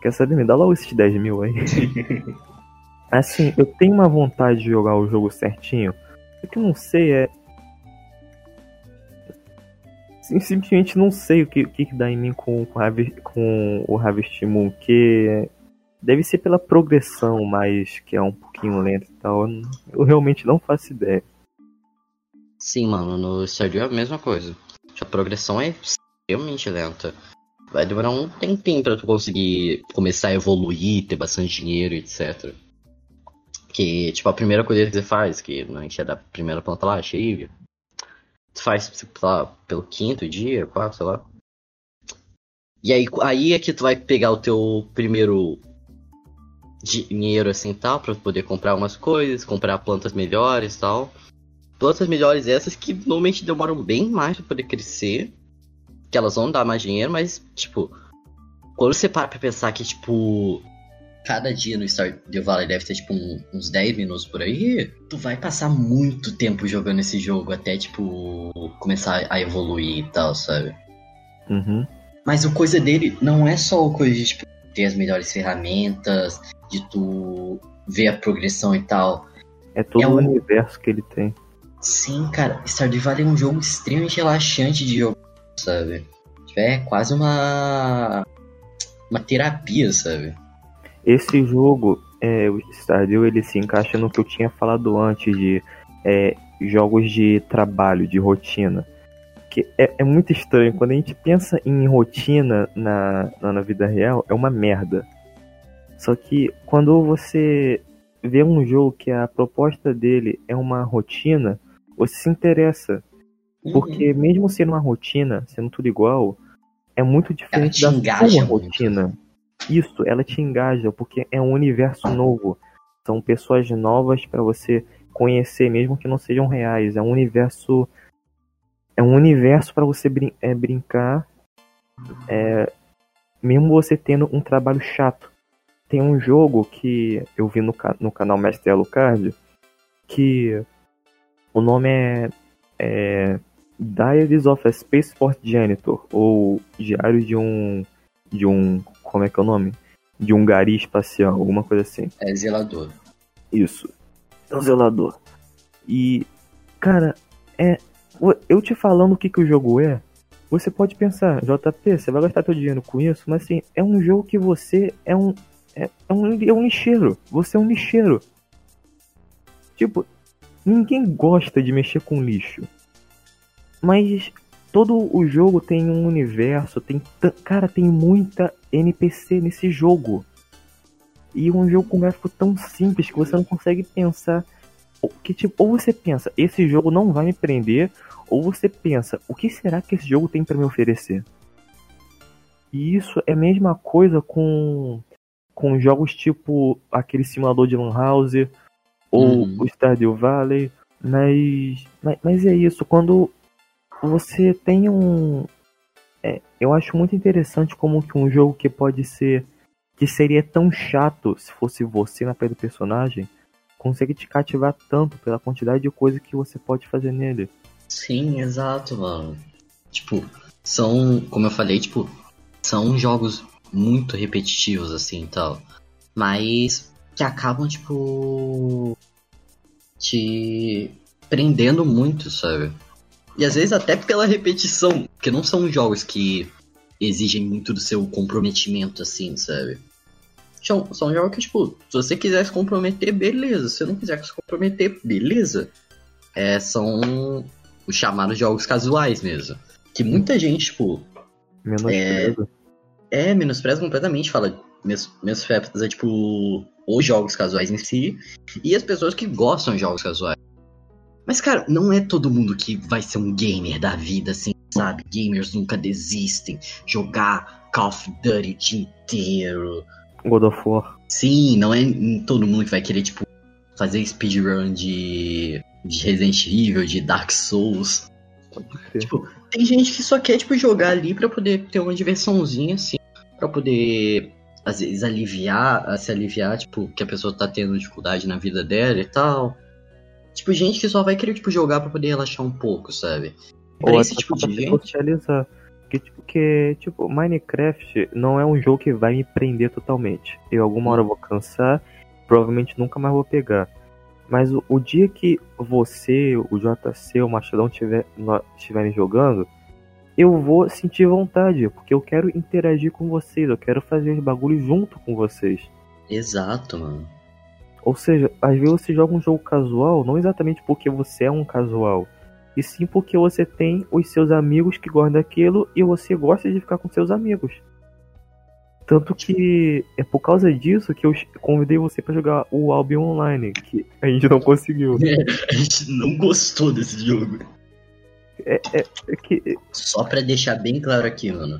quer saber? Me dá logo esses 10 mil aí. assim, eu tenho uma vontade de jogar o jogo certinho, só que eu não sei, é. Sim, Simplesmente não sei o que, o que, dá em mim com, com, com o Harvest Moon, que deve ser pela progressão, mas que é um pouquinho lento e tal. Eu realmente não faço ideia. Sim, mano, no Stardew é a mesma coisa. A progressão é extremamente lenta. Vai demorar um tempinho pra tu conseguir começar a evoluir, ter bastante dinheiro, etc. Que, tipo, a primeira coisa que você faz, que não é da primeira planta lá, cheia, tu faz, lá, pelo quinto dia, quarto, sei lá. E aí, aí é que tu vai pegar o teu primeiro dinheiro assim tal, pra poder comprar umas coisas, comprar plantas melhores e tal. Plantas melhores essas que normalmente demoram bem mais pra poder crescer. Que elas vão dar mais dinheiro, mas, tipo, quando você para pra pensar que, tipo, cada dia no Stardew Valley deve ter, tipo, um- uns 10 minutos por aí, tu vai passar muito tempo jogando esse jogo até, tipo, começar a evoluir e tal, sabe? Uhum. Mas o coisa dele não é só o coisa de tipo, ter as melhores ferramentas, de tu ver a progressão e tal. É todo É o universo que ele tem. Sim, cara, Stardew Valley é um jogo extremamente relaxante de jogar, sabe? Tipo, É quase uma. uma terapia, sabe? Esse jogo, é, o Stardew, ele se encaixa no que eu tinha falado antes de é, jogos de trabalho, de rotina. Que é, é muito estranho. Quando a gente pensa em rotina na, na, vida real, é uma merda. Só que quando você vê um jogo que a proposta dele é uma rotina, Você se interessa. Uhum. Porque mesmo sendo uma rotina, sendo tudo igual, é muito diferente da sua rotina. Isso, ela te engaja, porque é um universo novo. São pessoas novas pra você conhecer, mesmo que não sejam reais. É um universo. É um universo pra você brin é, brincar. É, mesmo você tendo um trabalho chato. Tem um jogo que eu vi no, ca- no canal Mestre Alucard que o nome é, é Diaries of a Spaceport Janitor ou Diários de um de um como é que é o nome? De um gari espacial, alguma coisa assim. É zelador. Isso. É um zelador. E cara, é eu te falando o que que o jogo é, você pode pensar, JP, você vai gastar teu dinheiro com isso, mas assim, é um jogo que você é um é, é um, é um lixeiro. Você é um lixeiro. Tipo, ninguém gosta de mexer com lixo. Mas todo o jogo tem um universo, tem cara, tem muita NPC nesse jogo. E um jogo com gráfico tão simples que você não consegue pensar o que tipo, ou você pensa, esse jogo não vai me prender, ou você pensa, o que será que esse jogo tem pra me oferecer? E isso é a mesma coisa com com jogos tipo aquele simulador de Lan House ou Uhum. o Stardew Valley, mas, mas mas é isso, quando você tem um é, eu acho muito interessante como que um jogo que pode ser que seria tão chato se fosse você na pele do personagem consegue te cativar tanto pela quantidade de coisa que você pode fazer nele. Sim, exato, mano. Tipo, são, como eu falei, tipo, são jogos muito repetitivos, assim, tal. Mas que acabam, tipo, te prendendo muito, sabe? E às vezes até pela repetição, porque não são jogos que exigem muito do seu comprometimento, assim, sabe? São, são jogos que, tipo, se você quiser se comprometer, beleza. Se você não quiser se comprometer, beleza. É, são os chamados jogos casuais mesmo. Que muita gente, tipo, Menospreza. é, menospreza completamente, fala menos, menospreza, tipo, os jogos casuais em si e as pessoas que gostam de jogos casuais. Mas, cara, não é todo mundo que vai ser um gamer da vida, assim, sabe? Gamers nunca desistem. Jogar Call of Duty o dia inteiro. God of War. Sim, não é todo mundo que vai querer, tipo, fazer speedrun de, de Resident Evil, de Dark Souls. Tipo, tem gente que só quer, tipo, jogar ali pra poder ter uma diversãozinha, assim, pra poder, às vezes, aliviar, se aliviar, tipo, que a pessoa tá tendo dificuldade na vida dela e tal. Tipo, gente que só vai querer, tipo, jogar pra poder relaxar um pouco, sabe? Pra Ou esse tipo de gente, socializar. Porque, tipo, que, tipo, Minecraft não é um jogo que vai me prender totalmente. Eu alguma hora vou cansar, provavelmente nunca mais vou pegar. Mas o, o dia que você, o JC, o Machadão tiver, estiverem jogando, eu vou sentir vontade, porque eu quero interagir com vocês, eu quero fazer os bagulhos junto com vocês. Exato, mano. Ou seja, às vezes você joga um jogo casual, não exatamente porque você é um casual, e sim porque você tem os seus amigos que gostam daquilo e você gosta de ficar com seus amigos. Tanto que é por causa disso que eu convidei você pra jogar o Albion Online, que a gente não conseguiu. A gente não gostou desse jogo. É que Só pra deixar bem claro aqui, mano.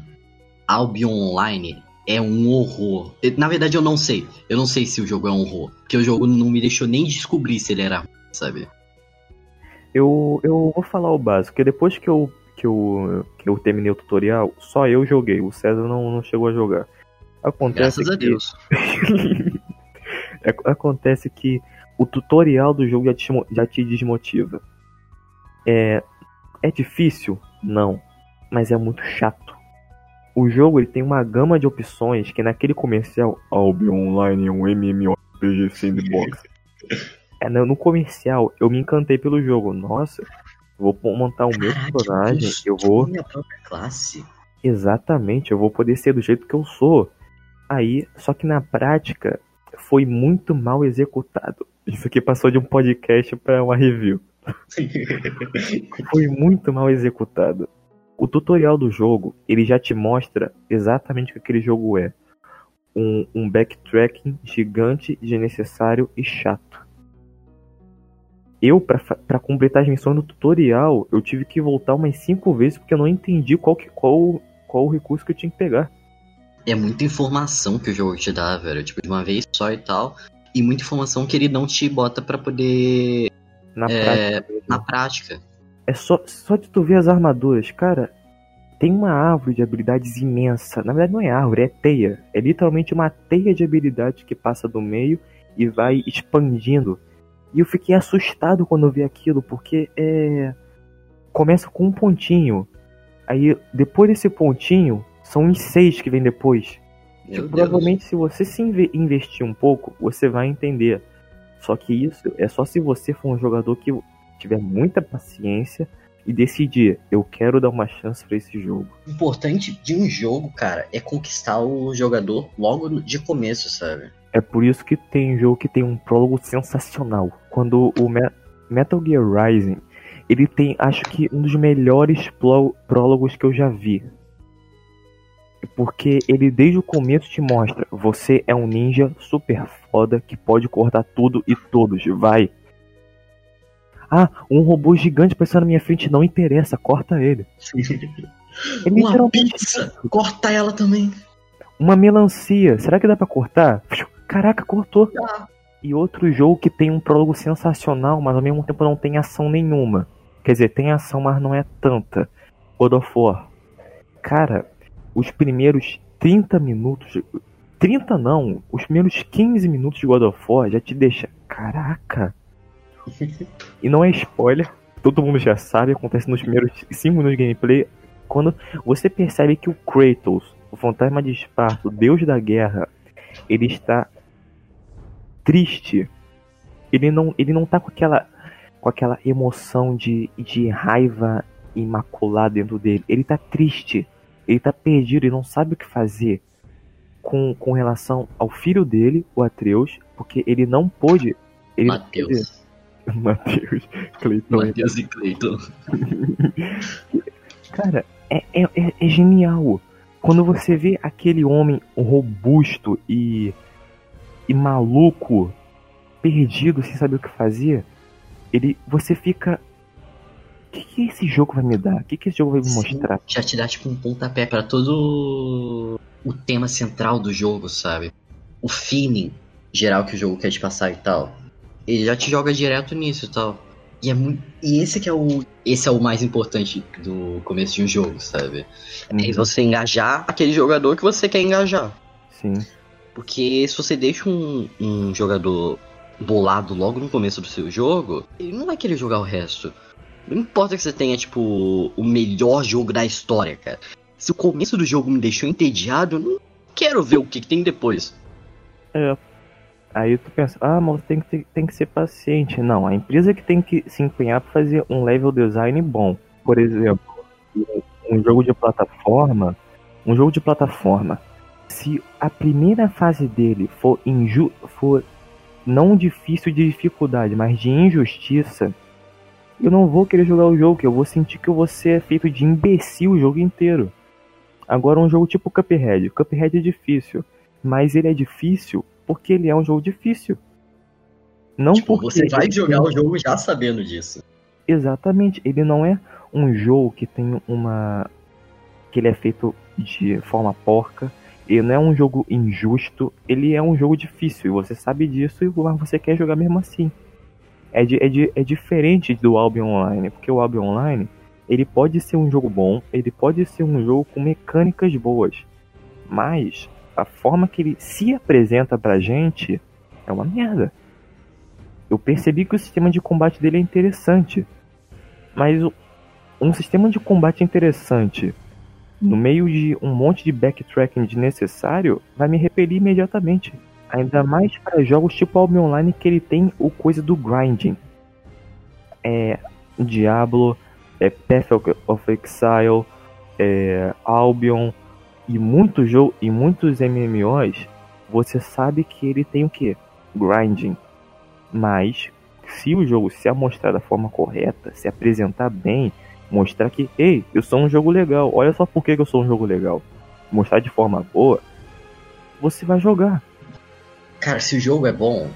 Albion Online é um horror. Na verdade, eu não sei. Eu não sei se o jogo é um horror. Porque o jogo não me deixou nem descobrir se ele era ruim, sabe? eu, eu vou falar o básico, porque depois que eu, que, eu, que eu terminei o tutorial, só eu joguei, o César não, não chegou a jogar. Acontece Graças a que- Deus. Ac- Acontece que o tutorial do jogo já te, já te desmotiva. É, é difícil? Não. Mas é muito chato. O jogo ele tem uma gama de opções que naquele comercial Albion Online é um MMORPG Sandbox. é, no no comercial eu me encantei pelo jogo. Nossa, vou montar o meu Caraca, personagem, eu vou Minha própria classe. Exatamente, eu vou poder ser do jeito que eu sou. Aí, só que na prática foi muito mal executado. Isso aqui passou de um podcast para uma review. Foi muito mal executado. O tutorial do jogo, ele já te mostra exatamente o que aquele jogo é. Um, um backtracking gigante, desnecessário e chato. eu, pra completar as missões do tutorial, eu tive que voltar umas cinco vezes porque eu não entendi qual, que, qual, qual o recurso que eu tinha que pegar. É muita informação que o jogo te dá, velho. Tipo, de uma vez só e tal. E muita informação que ele não te bota pra poder. Na É, prática. Na prática. É só, só de tu ver as armaduras, cara. Tem uma árvore de habilidades imensa. Na verdade, não é árvore, é teia. É literalmente uma teia de habilidades que passa do meio e vai expandindo. E eu fiquei assustado quando eu vi aquilo, porque é. Começa com um pontinho. Aí, depois desse pontinho, são os seis que vem depois. Meu Tipo, Deus. provavelmente, se você se inve- investir um pouco, você vai entender. Só que isso é só se você for um jogador que tiver muita paciência e decidir, eu quero dar uma chance pra esse jogo. O importante de um jogo, cara, é conquistar o jogador logo de começo, sabe? É por isso que tem jogo que tem um prólogo sensacional. Quando o Me- Metal Gear Rising, ele tem, acho que um dos melhores prólogos que eu já vi. Porque ele desde o começo te mostra, você é um ninja super foda que pode cortar tudo e todos, vai. Ah, um robô gigante apareceu na minha frente, não interessa, corta ele. É Uma pizza! Corta ela também! Uma melancia, será que dá pra cortar? Caraca, cortou. Dá. E outro jogo que tem um prólogo sensacional, mas ao mesmo tempo não tem ação nenhuma. Quer dizer, tem ação, mas não é tanta. God of War. Cara, os primeiros 30 minutos. 30 não, os primeiros 15 minutos de God of War já te deixa. Caraca! E não é spoiler, todo mundo já sabe, acontece nos primeiros 5 minutos de gameplay. Quando você percebe que o Kratos, o fantasma de Esparta, o deus da guerra, ele está triste. Ele não, ele não tá com aquela, com aquela emoção de, de raiva imaculada dentro dele. Ele tá triste. Ele tá perdido, ele não sabe o que fazer com, com relação ao filho dele, o Atreus, porque ele não pôde. Ele pôde- Matheus. Mateus. Cleiton. Matheus e Cleiton. Cara, é, é, é- é genial. Quando você vê aquele homem robusto e, e maluco, perdido, sem saber o que fazer, ele, você fica. O que, que esse jogo vai me dar? O que, que esse jogo vai me Sim. mostrar? Já te dá tipo um pontapé pra todo o tema central do jogo, sabe? O feeling geral que o jogo quer te passar e tal. Ele já te joga direto nisso e tal. E é muito. E esse que é o. Esse é o mais importante do começo de um jogo, sabe? É você engajar aquele jogador que você quer engajar. Sim. Porque se você deixa um, um jogador bolado logo no começo do seu jogo, ele não vai querer jogar o resto. Não importa que você tenha, tipo, o melhor jogo da história, cara. Se o começo do jogo me deixou entediado, eu não quero ver o que, que tem depois. Aí tu pensa, ah, mas tem que, ter- tem que ser paciente. Não, a empresa que tem que se empenhar pra fazer um level design bom. Por exemplo, um- um jogo de plataforma, um jogo de plataforma, se a primeira fase dele for inju for não difícil de dificuldade, mas de injustiça, eu não vou querer jogar o jogo, que eu vou sentir que eu vou ser feito de imbecil o jogo inteiro. Agora um jogo tipo Cuphead, Cuphead é difícil, mas ele é difícil porque ele é um jogo difícil. Não Tipo, porque você vai jogar o jogo já sabendo disso. Exatamente, ele não é um jogo que tem uma. que ele é feito de forma porca. Ele não é um jogo injusto, ele é um jogo difícil. E você sabe disso, e- mas você quer jogar mesmo assim. É, di- é, di- é diferente do Albion Online, porque o Albion Online ele pode ser um jogo bom, ele pode ser um jogo com mecânicas boas, mas a forma que ele se apresenta pra gente é uma merda. Eu percebi que o sistema de combate dele é interessante, mas um sistema de combate interessante no meio de um monte de backtracking desnecessário vai me repelir imediatamente. Ainda mais para jogos tipo Albion Online que ele tem o coisa do grinding. É Diablo, é Path of Exile, é Albion e muitos jogos e muitos MMOs, você sabe que ele tem o que? Grinding. Mas se o jogo se amostrar da forma correta, se apresentar bem, mostrar que, ei, eu sou um jogo legal, olha só por que eu sou um jogo legal. Mostrar de forma boa, você vai jogar. Cara, se o jogo é bom,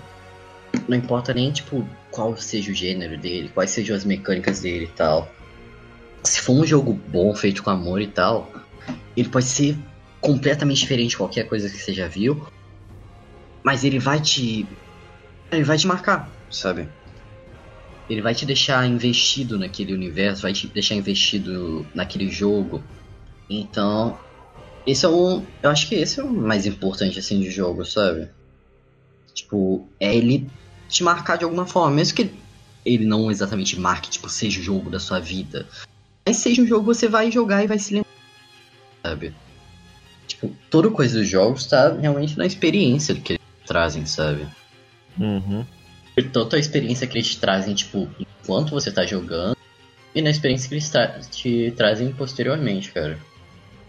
não importa nem, tipo, qual seja o gênero dele, quais sejam as mecânicas dele e tal. Se for um jogo bom, feito com amor e tal, ele pode ser completamente diferente de qualquer coisa que você já viu, mas ele vai te. Ele vai te marcar, sabe? Ele vai te deixar investido naquele universo, vai te deixar investido naquele jogo. Então, esse é um. Eu acho que esse é o mais importante, assim, de jogo, sabe? Tipo, é ele te marcar de alguma forma, mesmo que ele não exatamente marque, tipo, seja o jogo da sua vida. Mas seja um jogo que você vai jogar e vai se lembrar, sabe? Tipo, toda coisa dos jogos tá realmente na experiência que eles trazem, sabe? Uhum. Tanto a experiência que eles te trazem, tipo, enquanto você tá jogando, e na experiência que eles tra te trazem posteriormente, cara.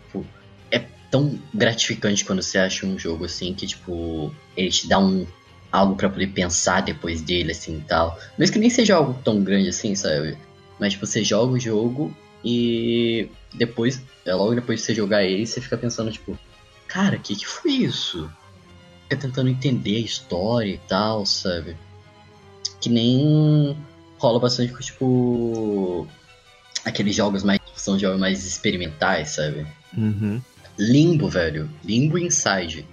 Tipo, é tão gratificante quando você acha um jogo assim que, tipo, ele te dá um algo para poder pensar depois dele, assim e tal. Mesmo que nem seja algo tão grande assim, sabe? Mas, tipo, você joga o jogo e depois, é logo depois de você jogar ele, você fica pensando, tipo, cara, o que, que foi isso? Fica tentando entender a história e tal, sabe? Que nem rola bastante com, tipo, aqueles jogos mais. São jogos mais experimentais, sabe? Uhum. Limbo, velho. Limbo Inside.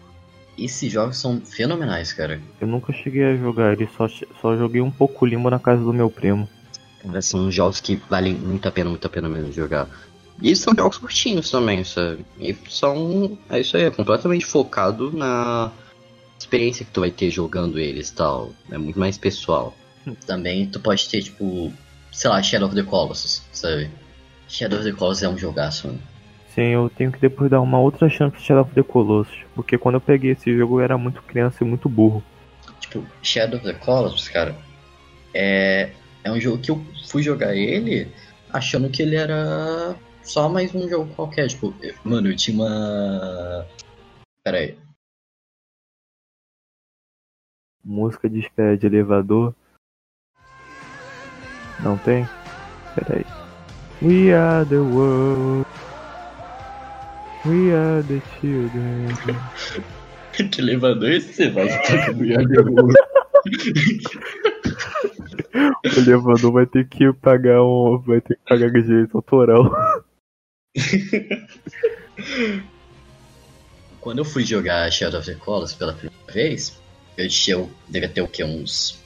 Esses jogos são fenomenais, cara. Eu nunca cheguei a jogar ele, só, só joguei um pouco limbo na casa do meu primo. São jogos que valem muito a pena, muito a pena mesmo jogar. E são jogos curtinhos também, sabe? E são. É isso aí, é completamente focado na experiência que tu vai ter jogando eles e tal. É muito mais pessoal. Também tu pode ter, tipo, sei lá, Shadow of the Colossus, sabe? Shadow of the Colossus é um jogaço, mano. Sim, eu tenho que depois dar uma outra chance de Shadow of the Colossus. Porque quando eu peguei esse jogo eu era muito criança e muito burro. Tipo, Shadow of the Colossus, cara, é, é um jogo que eu fui jogar ele achando que ele era só mais um jogo qualquer. Tipo, eu- mano, eu tinha uma. Pera aí. Música de espera de elevador. Não tem? Peraí. We are the world. We are the children. Que elevador esse você vai tocando O elevador vai ter que pagar um. Vai ter que pagar direito autoral. Quando eu fui jogar Shadow of the Colossus pela primeira vez, eu tinha, eu devia ter o quê? Uns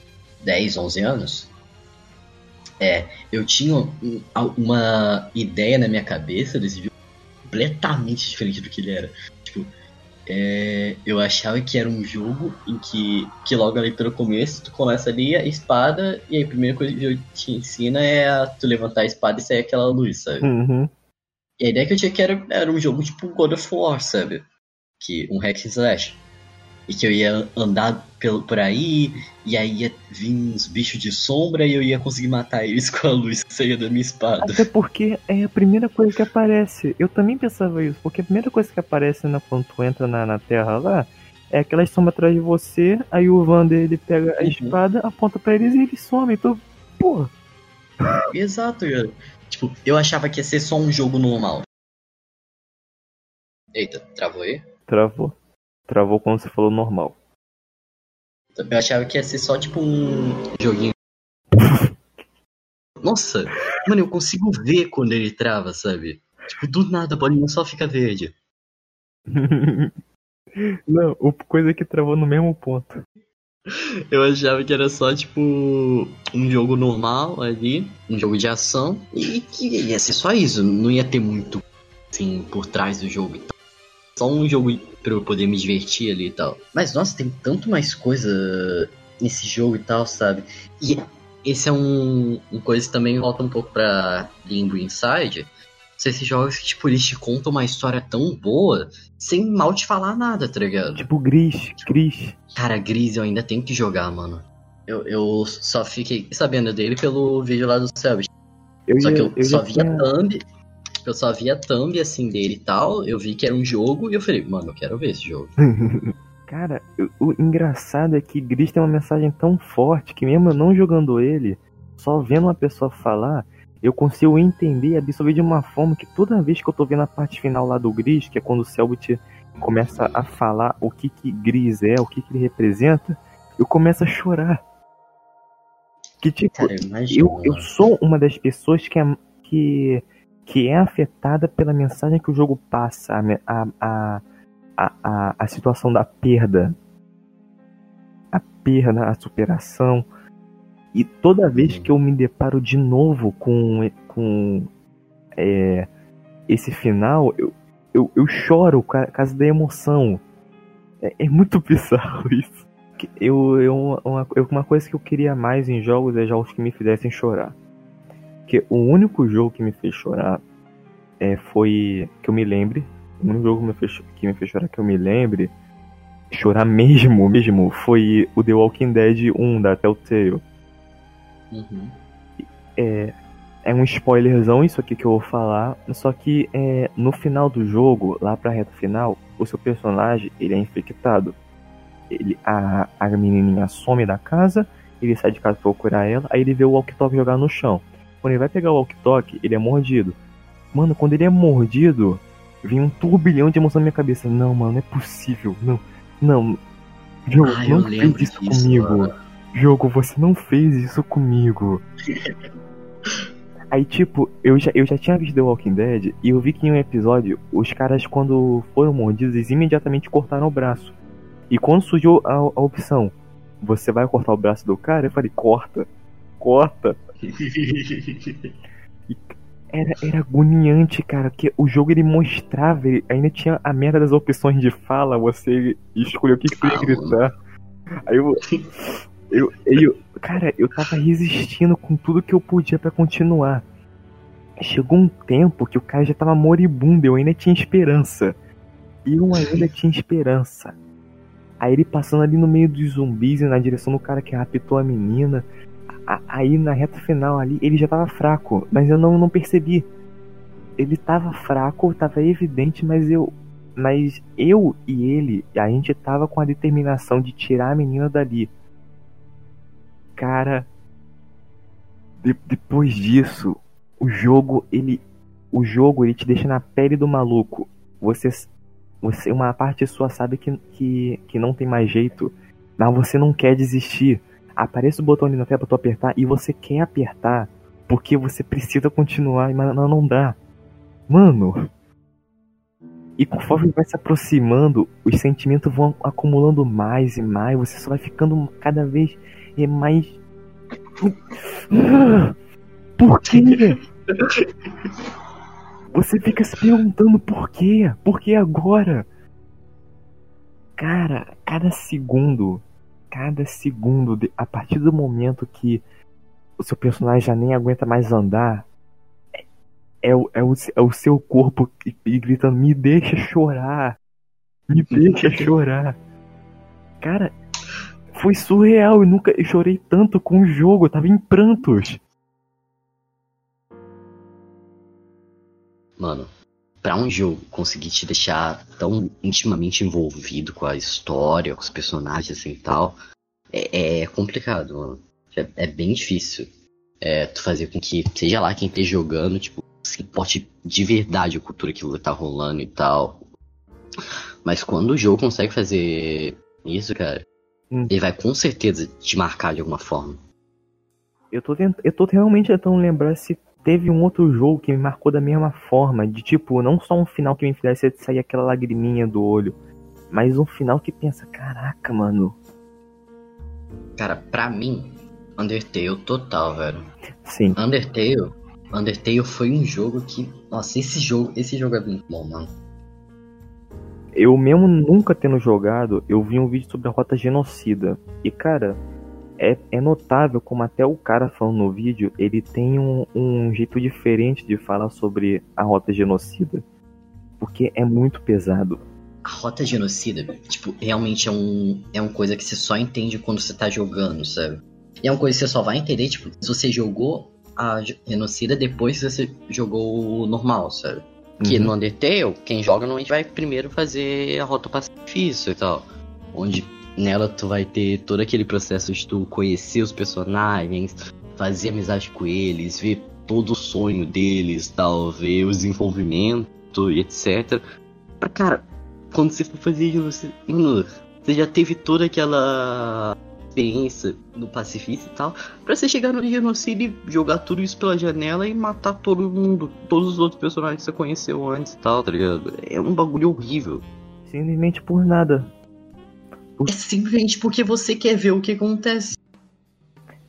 10, 11 anos. É, eu tinha um- uma ideia na minha cabeça desse jogo completamente diferente do que ele era. Tipo, é, eu achava que era um jogo em que, que logo ali pelo começo tu começa ali a espada e aí a primeira coisa que jogo te ensina é a tu levantar a espada e sair aquela luz, sabe? Uhum. E a ideia que eu tinha que era, era um jogo tipo God of War, sabe? Que, um hack and slash. E que eu ia andar pelo, por aí, e aí ia vir uns bichos de sombra e eu ia conseguir matar eles com a luz que saía da minha espada. Até porque é a primeira coisa que aparece. Eu também pensava isso, porque a primeira coisa que aparece na, quando tu entra na, na terra lá é aquelas sombras atrás de você, aí o Vander ele pega a Uhum. espada, aponta pra eles e eles somem. Então, porra. Exato, cara. Tipo, eu achava que ia ser só um jogo normal. Eita, travou aí? Travou. Travou quando você falou normal. Eu achava que ia ser só tipo um joguinho. Nossa, mano, eu consigo ver quando ele trava, sabe? Tipo, do nada a bolinha só fica verde. Não, o coisa que travou no mesmo ponto. Eu achava que era só, tipo, um jogo normal ali, um jogo de ação, e que ia ser só isso, não ia ter muito, assim, por trás do jogo e tal. Só um jogo pra eu poder me divertir ali e tal. Mas, nossa, tem tanto mais coisa nesse jogo e tal, sabe? E esse é um, um coisa que também volta um pouco pra Limbo Inside. São esses jogos que, tipo, eles te contam uma história tão boa, sem mal te falar nada, tá ligado? Tipo, Gris, Gris. Cara, Gris eu ainda tenho que jogar, mano. Eu, eu só fiquei sabendo dele pelo vídeo lá do Selbit. Eu Só que eu, eu só via tinha- thumb. Eu só via thumb assim dele e tal. Eu vi que era um jogo e eu falei, mano, eu quero ver esse jogo. Cara, o, o engraçado é que Gris tem uma mensagem tão forte que mesmo eu não jogando ele, só vendo uma pessoa falar, eu consigo entender e absorver de uma forma que toda vez que eu tô vendo a parte final lá do Gris, que é quando o Selbit começa a falar o que que Gris é, o que que ele representa, eu começo a chorar. Que tipo, Cara, eu, eu sou uma das pessoas que é, que, que é afetada pela mensagem que o jogo passa, a, a, a, a, a situação da perda. A perda, a superação. E toda vez que eu me deparo de novo com, com é, esse final, eu, eu, eu choro por ca- causa da emoção. É, é muito bizarro isso. Eu, eu, uma, eu- uma coisa que eu queria mais em jogos é jogos que me fizessem chorar. Porque o único jogo que me fez chorar é, foi. que eu me lembre. O único jogo que me, fez, que me fez chorar que eu me lembre. Chorar mesmo, mesmo, foi o The Walking Dead 1 da Telltale. Uhum. É, é um spoilerzão isso aqui que eu vou falar, só que é, no final do jogo, lá pra reta final, o seu personagem, ele é infectado. Ele, a, a menininha some da casa, ele sai de casa pra procurar ela, aí ele vê o walkie-talkie jogar no chão. Quando ele vai pegar o walkie-talkie, ele é mordido. Mano, quando ele é mordido, vem um turbilhão de emoção na minha cabeça. Não, mano, não é possível. Não, não. Jogo, Ah, não fez isso comigo. mano. Jogo, você não fez isso comigo. Aí, tipo, eu já, eu já tinha visto The Walking Dead e eu vi que em um episódio, os caras, quando foram mordidos, eles imediatamente cortaram o braço. E quando surgiu a, a opção, você vai cortar o braço do cara? Eu falei, corta, corta. Era, era agoniante, cara, que o jogo ele mostrava, ele ainda tinha a merda das opções de fala, você escolheu o que, que você ia Ah, gritar. Aí eu, eu, eu, cara, eu tava resistindo com tudo que eu podia pra continuar. Chegou um tempo que o cara já tava moribundo, eu ainda tinha esperança. Eu ainda tinha esperança. Aí ele passando ali no meio dos zumbis e na direção do cara que raptou a menina. A- Aí na reta final ali, ele já tava fraco, mas eu não, não percebi. Ele tava fraco, tava evidente, mas eu. Mas eu e ele, a gente tava com a determinação de tirar a menina dali. Cara. de- depois disso, o jogo, ele. O jogo, ele te deixa na pele do maluco. Você. Você, uma parte sua sabe que, que, que não tem mais jeito, mas você não quer desistir aparece o botão ali na tela pra tu apertar e você quer apertar porque você precisa continuar, mas não, não dá. Mano. E conforme vai se aproximando, os sentimentos vão acumulando mais e mais, você só vai ficando cada vez é mais. Por quê? Você fica se perguntando por quê? Por que agora? Cara, cada segundo cada segundo, de- a partir do momento que o seu personagem já nem aguenta mais andar, é, é, o, é, o, é o seu corpo e, e gritando: Me deixa chorar, me deixa chorar. Cara, foi surreal. Eu nunca eu chorei tanto com o jogo, eu tava em prantos. Mano, pra um jogo conseguir te deixar tão intimamente envolvido com a história, com os personagens assim e tal, é, é complicado, mano. É, é bem difícil. É, tu fazer com que, seja lá quem esteja jogando, tipo, se importe de verdade a cultura que tá rolando e tal. Mas quando o jogo consegue fazer isso, cara, Hum. ele vai com certeza te marcar de alguma forma. Eu tô, tent... eu tô realmente tentando lembrar se teve um outro jogo que me marcou da mesma forma. De tipo, não só um final que me fizesse sair aquela lagriminha do olho, mas um final que pensa: caraca, mano. Cara, pra mim, Undertale total, velho. Sim. Undertale, Undertale foi um jogo que, nossa, esse jogo, esse jogo é muito bom, mano. Eu mesmo nunca tendo jogado, eu vi um vídeo sobre a rota genocida. E cara, é, é notável como até o cara falando no vídeo, ele tem um, um jeito diferente de falar sobre a rota genocida. Porque é muito pesado. A rota genocida, tipo, realmente é um é uma coisa que você só entende quando você tá jogando, sabe? E é uma coisa que você só vai entender, tipo, se você jogou a ge- genocida depois que você jogou o normal, sabe? Que Uhum. no Undertale, quem joga normalmente vai primeiro fazer a rota pacifista e tal. Onde nela tu vai ter todo aquele processo de tu conhecer os personagens, fazer amizade com eles, ver todo o sonho deles, tal, ver o desenvolvimento e etc. Mas, cara, quando você for fazer genocida, mano, você já teve toda aquela experiência no pacifista e tal, pra você chegar no genocídio e jogar tudo isso pela janela e matar todo mundo, todos os outros personagens que você conheceu antes e tal, tá ligado? É um bagulho horrível. Simplesmente por nada. É simplesmente porque você quer ver o que acontece.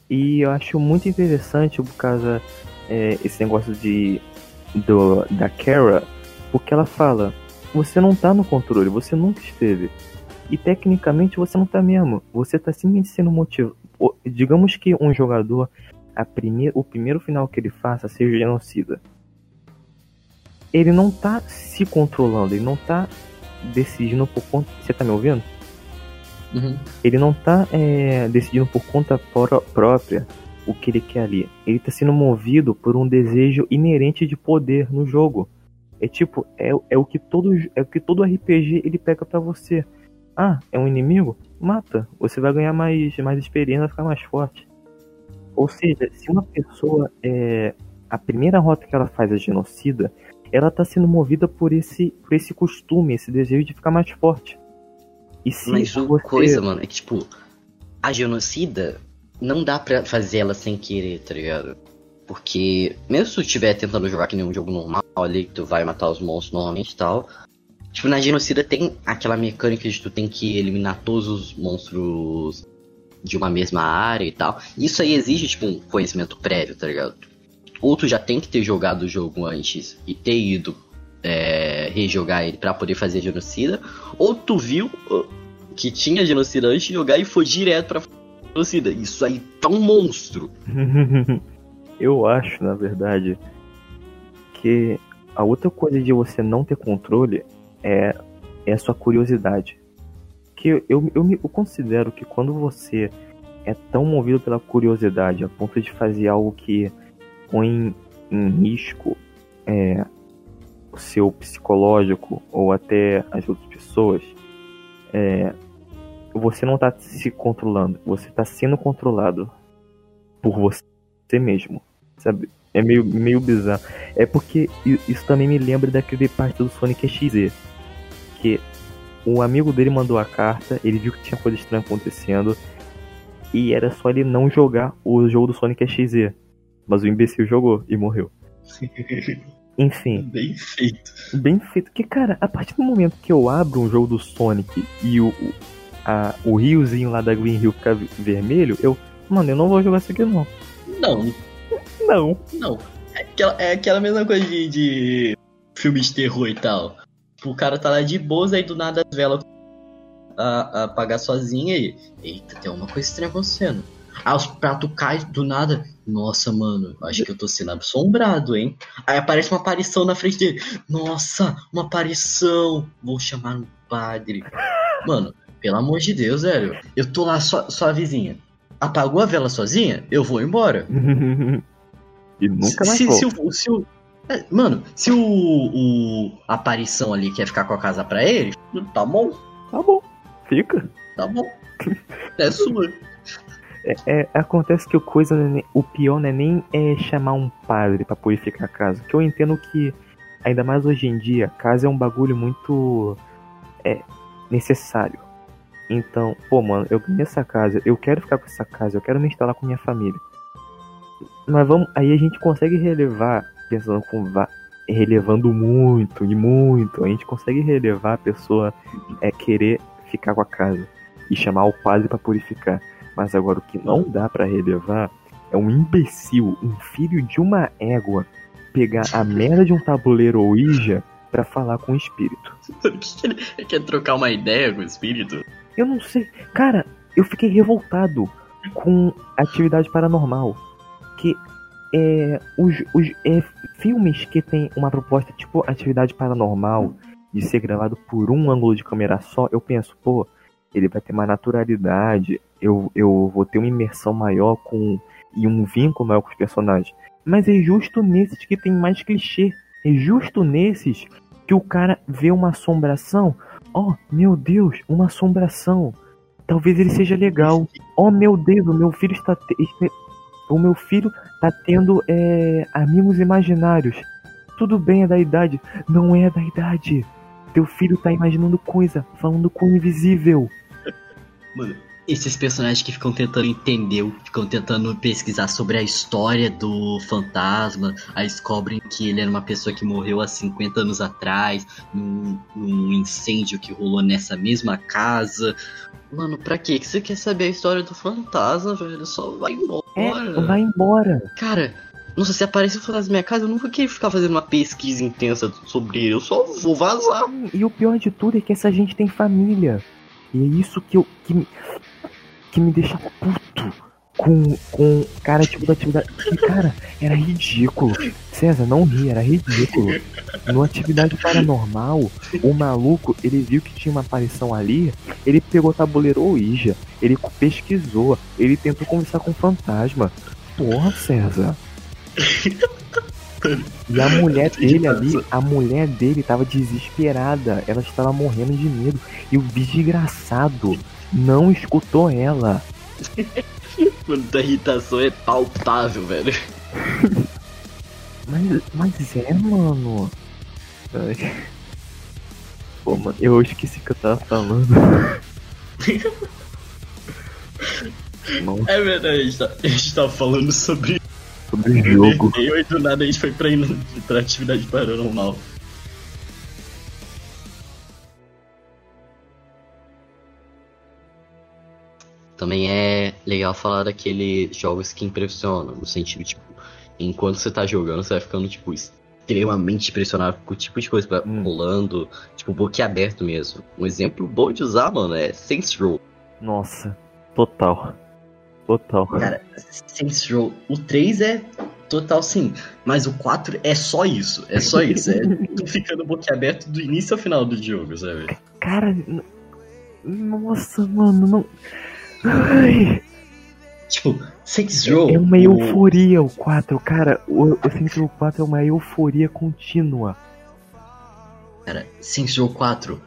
E eu acho muito interessante por causa é, esse negócio de do, da Kara, porque ela fala, você não tá no controle, você nunca esteve. E tecnicamente você não tá mesmo. Você tá simplesmente sendo motivado. Digamos que um jogador, a primeir, o primeiro final que ele faça seja genocida. Ele não tá se controlando, ele não tá decidindo por conta. Você tá me ouvindo? Uhum. Ele não tá é, decidindo por conta própria o que ele quer ali. Ele tá sendo movido por um desejo inerente de poder no jogo. É tipo, é, é o que todo é o que todo RPG ele pega para você. Ah, é um inimigo? Mata. Você vai ganhar mais, mais experiência, vai ficar mais forte. Ou seja, se uma pessoa é a primeira rota que ela faz é genocida, ela tá sendo movida por esse por esse costume, esse desejo de ficar mais forte. E se Mas uma você... coisa, mano, é que tipo, a genocida não dá pra fazer ela sem querer, tá ligado? Porque mesmo se tu estiver tentando jogar que nem um jogo normal ali, que tu vai matar os monstros normalmente e tal. Tipo, na genocida tem aquela mecânica de tu tem que eliminar todos os monstros de uma mesma área e tal. Isso aí exige, tipo, um conhecimento prévio, tá ligado? Ou tu já tem que ter jogado o jogo antes e ter ido é, rejogar ele para poder fazer genocida, ou tu viu uh, que tinha genocida antes de jogar e foi direto pra genocida. Isso aí tá um monstro. Eu acho, na verdade, que a outra coisa de você não ter controle é, é a sua curiosidade. Que eu, eu, eu, considero que quando você é tão movido pela curiosidade a ponto de fazer algo que põe em risco é, o seu psicológico ou até as outras pessoas, é, você não está se controlando, você está sendo controlado por você mesmo, sabe? É meio, meio bizarro. É porque isso também me lembra daquele parte do Sonic XZ, que o amigo dele mandou a carta, ele viu que tinha coisa estranha acontecendo, e era só ele não jogar o jogo do Sonic XZ. Mas o imbecil jogou e morreu. Enfim. Bem feito. Bem feito. Que, cara, a partir do momento que eu abro um jogo do Sonic e o, a, o riozinho lá da Green Hill fica vermelho, eu. Mano, eu não vou jogar isso aqui não. Não. Não. Não. É aquela, é aquela mesma coisa de, de filme de terror e tal. O cara tá lá de boas, aí do nada as velas a, a apagar sozinha e. Eita, tem uma coisa estranha acontecendo. Ah, os pratos caem do nada. Nossa, mano, acho que eu tô sendo assombrado, hein? Aí aparece uma aparição na frente dele. Nossa, uma aparição. Vou chamar um padre. Mano, pelo amor de Deus, velho. Eu tô lá só, só a vizinha. Apagou a vela sozinha? Eu vou embora. e nunca mais se, se, se o, é, Mano, se o, o aparição ali quer ficar com a casa pra ele, tá bom. Tá bom. Fica. Tá bom. É sua. É, é, acontece que o coisa é o pior não é nem é chamar um padre para purificar a casa. Que eu entendo que, ainda mais hoje em dia, casa é um bagulho muito é, necessário. Então, pô, mano, eu ganhei essa casa, eu quero ficar com essa casa, eu quero me instalar com minha família. Mas vamos, aí a gente consegue relevar, pensando com relevando muito e muito, a gente consegue relevar a pessoa é querer ficar com a casa e chamar o padre para purificar. Mas agora o que não dá para relevar é um imbecil, um filho de uma égua, pegar a merda de um tabuleiro Ouija para falar com o espírito. Ele quer trocar uma ideia com o espírito? Eu não sei. Cara, eu fiquei revoltado com atividade paranormal. Que é, os, os é, filmes que tem uma proposta tipo atividade paranormal, de ser gravado por um ângulo de câmera só, eu penso, pô, ele vai ter uma naturalidade, eu, eu vou ter uma imersão maior com e um vínculo maior com os personagens. Mas é justo nesses que tem mais clichê. É justo nesses que o cara vê uma assombração. Oh, meu Deus, uma assombração. Talvez ele seja legal. Oh, meu Deus, o meu filho está. O meu filho está tendo é, amigos imaginários. Tudo bem, é da idade. Não é da idade. Teu filho está imaginando coisa, falando com o invisível. Mano, esses personagens que ficam tentando entender, ficam tentando pesquisar sobre a história do fantasma, aí descobrem que ele era uma pessoa que morreu há 50 anos atrás, num, num incêndio que rolou nessa mesma casa. Mano, pra quê? que você quer saber a história do fantasma, velho? Só vai embora. É, vai embora. Cara, nossa, se aparecer o fantasma na minha casa, eu não vou querer ficar fazendo uma pesquisa intensa sobre ele, eu só vou vazar. E o pior de tudo é que essa gente tem família. E é isso que eu. que me, que me deixa puto com, com cara, tipo, da atividade. E, cara, era ridículo. César, não ri, era ridículo. No atividade paranormal, o maluco, ele viu que tinha uma aparição ali, ele pegou o tabuleiro Ouija, ele pesquisou, ele tentou conversar com o fantasma. Porra, César. E a mulher dele ali, a mulher dele tava desesperada. Ela estava morrendo de medo. E o desgraçado não escutou ela. Mano, tua irritação é palpável, velho. Mas, mas é, mano. Pô, mano, eu esqueci que eu tava falando. É verdade, a gente, tá, a gente tava falando sobre sobre o jogo. E do nada a gente foi pra, pra atividade paranormal. Também é legal falar daqueles jogos que impressionam, no sentido, tipo, enquanto você tá jogando, você vai ficando, tipo, extremamente impressionado com o tipo de coisa que vai hum. rolando, tipo, boquiaberto mesmo. Um exemplo bom de usar, mano, é Saints Row. Nossa, total. Total. Cara, Saints Row, o 3 é total sim, mas o 4 é só isso, é só isso, é tu ficando boquiaberto do início ao final do jogo, sabe? Cara, nossa, mano, não... Ai... Tipo, Saints Row... É uma euforia o 4, cara, o, o Saints Row 4 é uma euforia contínua. Cara, Saints Row 4,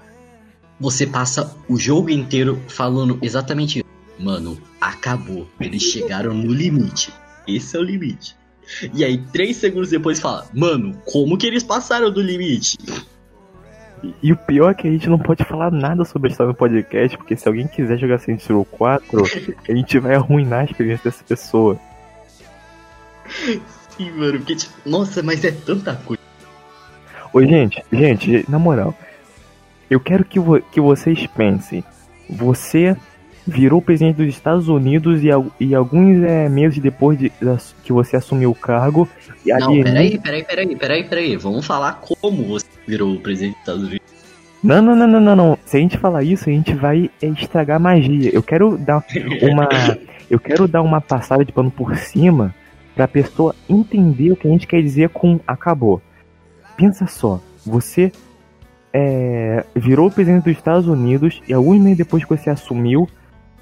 você passa o jogo inteiro falando exatamente isso. Mano, acabou. Eles chegaram no limite. Esse é o limite. E aí, três segundos depois fala, mano, como que eles passaram do limite? E o pior é que a gente não pode falar nada sobre a história no podcast, porque se alguém quiser jogar Saints Row 4, a gente vai arruinar a experiência dessa pessoa. Sim, mano, porque, tipo, nossa, mas é tanta coisa. Oi, gente, gente, na moral, eu quero que, vo que vocês pensem. Você virou presidente dos Estados Unidos e, e alguns é, meses depois de, que você assumiu o cargo. E Não, peraí, peraí, peraí, peraí, peraí. Vamos falar como você virou o presidente dos Estados Unidos. Não, não, não, não, não, não. Se a gente falar isso, a gente vai estragar a magia. Eu quero dar uma. eu quero dar uma passada de pano por cima pra pessoa entender o que a gente quer dizer com acabou. Pensa só, você é, virou o presidente dos Estados Unidos e alguns meses depois que você assumiu,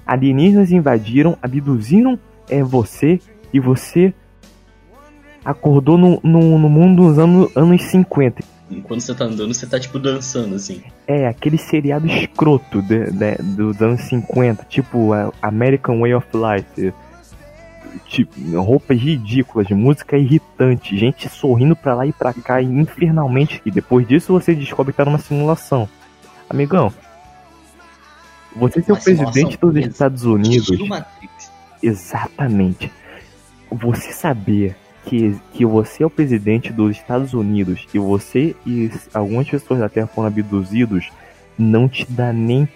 alienígenas invadiram, abduziram é, você e você acordou no, no, no mundo dos anos, anos 50. Enquanto você tá andando, você tá tipo dançando assim. É, aquele seriado escroto de, de, dos anos 50, tipo American Way of Life. Tipo, roupas ridículas, música irritante, gente sorrindo pra lá e pra cá infernalmente. E depois disso você descobre que tá numa simulação. Amigão, você ser o presidente dos Estados Unidos. Exatamente. Você saber que, que você é o presidente dos Estados Unidos e você e algumas pessoas da Terra foram abduzidos não te dá nem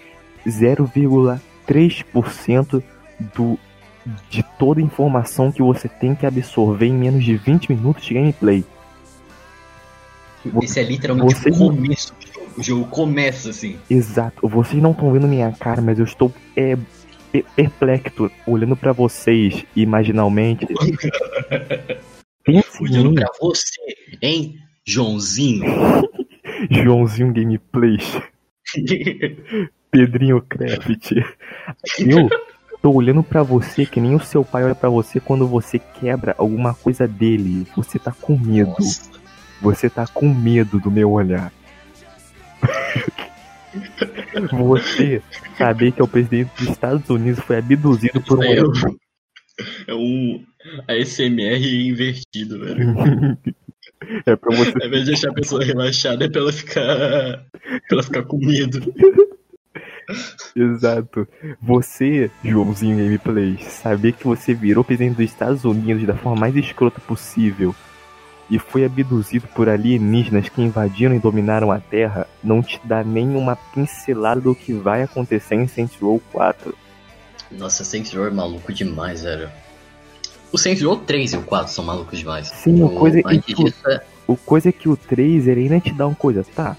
0,3% do de toda a informação que você tem que absorver em menos de 20 minutos de gameplay. Esse é literalmente o começo o jogo começa assim. Exato. Vocês não estão vendo minha cara, mas eu estou é, perplexo olhando para vocês imaginalmente. Olhando pra você, hein, Joãozinho? Joãozinho Gameplays. Pedrinho Craft. Eu tô olhando para você que nem o seu pai olha para você quando você quebra alguma coisa dele. Você tá com medo. Nossa. Você tá com medo do meu olhar. Você saber que é o presidente dos Estados Unidos foi abduzido por um. É, é um ASMR invertido, velho. É pra você. Ao invés de deixar a pessoa relaxada, é pra ela ficar. pra ela ficar com medo. Exato. Você, Joãozinho Gameplay, saber que você virou presidente dos Estados Unidos da forma mais escrota possível e foi abduzido por alienígenas que invadiram e dominaram a Terra não te dá nem uma pincelada do que vai acontecer em Saints Row 4. Nossa, Saints Row é maluco demais, velho. O Saints Row 3 e o 4 são malucos demais. Sim, o, coisa é que é... o coisa é que o 3 ele ainda te dá uma coisa, tá?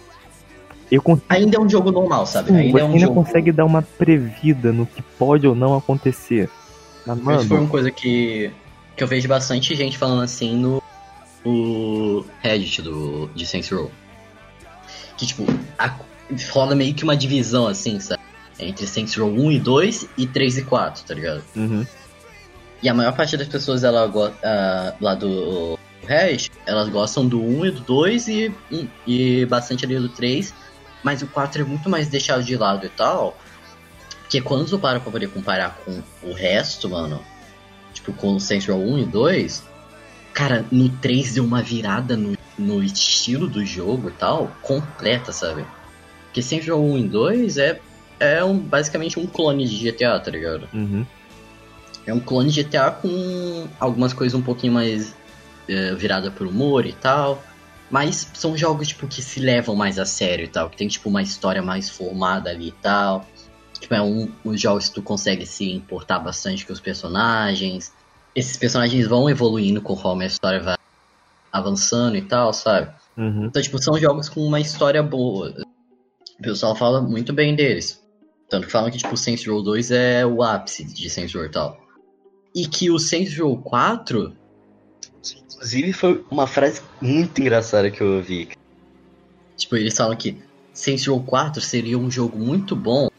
Eu consigo... Ainda é um jogo normal, sabe? Sim, ainda é um ainda jogo... consegue dar uma previda no que pode ou não acontecer. Mas, mano... Isso foi uma coisa que, que eu vejo bastante gente falando assim no, no Reddit do, de Saints Row. Que, tipo, a, rola meio que uma divisão, assim, sabe? Entre Saints Row 1 e 2 e 3 e 4, tá ligado? Uhum. E a maior parte das pessoas ela, uh, lá do Reddit, elas gostam do 1 e do 2 e, e bastante ali do 3. Mas o 4 é muito mais deixado de lado e tal. Porque quando tu para pra poder comparar com o resto, mano, tipo com o Row 1 e 2, cara, no 3 deu uma virada no, no estilo do jogo e tal, completa, sabe? Porque Row 1 e 2 é, é um, basicamente um clone de GTA, tá ligado? Uhum. É um clone de GTA com algumas coisas um pouquinho mais é, virada pro humor e tal. Mas são jogos, tipo, que se levam mais a sério e tal. Que tem, tipo, uma história mais formada ali e tal. Tipo, é um, um jogos que tu consegue se importar bastante com os personagens. Esses personagens vão evoluindo conforme a história vai avançando e tal, sabe? Uhum. Então, tipo, são jogos com uma história boa. O pessoal fala muito bem deles. Tanto que falam que, tipo, Saints Row 2 é o ápice de Saints Row e tal. E que o Saints Row 4 Inclusive, foi uma frase muito engraçada que eu ouvi. Tipo, eles falam que Saints Row 4 seria um jogo muito bom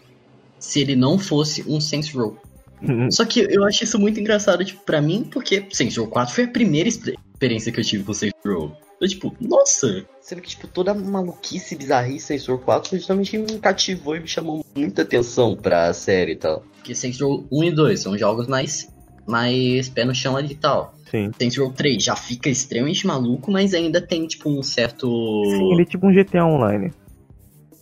se ele não fosse um Saints Row. Uhum. Só que eu acho isso muito engraçado, tipo, pra mim, porque Saints Row 4 foi a primeira experiência que eu tive com Saints Row. Eu, tipo, nossa! Sendo que, tipo, toda a maluquice, bizarrice Saints Row 4 justamente me cativou e me chamou muita atenção pra série e tal. Porque Saints Row 1 e 2 são jogos mais, mais pé no chão ali e tal. Sim. Saints Row 3 já fica extremamente maluco, mas ainda tem, tipo, um certo. Sim, ele é tipo um GTA Online.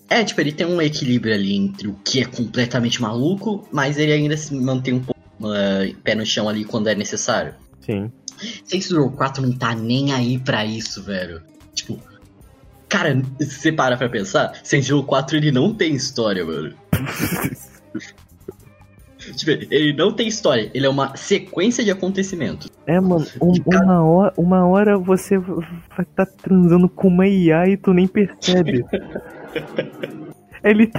É, tipo, ele tem um equilíbrio ali entre o que é completamente maluco, mas ele ainda se mantém um pouco uh, pé no chão ali quando é necessário. Sim. Saints Row 4 não tá nem aí pra isso, velho. Tipo, cara, se você para pra pensar, Saints Row 4 ele não tem história, mano. Tipo, ele não tem história, ele é uma sequência de acontecimentos. É, mano, um, uma, hora, uma hora você vai estar tá transando com uma IA e tu nem percebe. ele.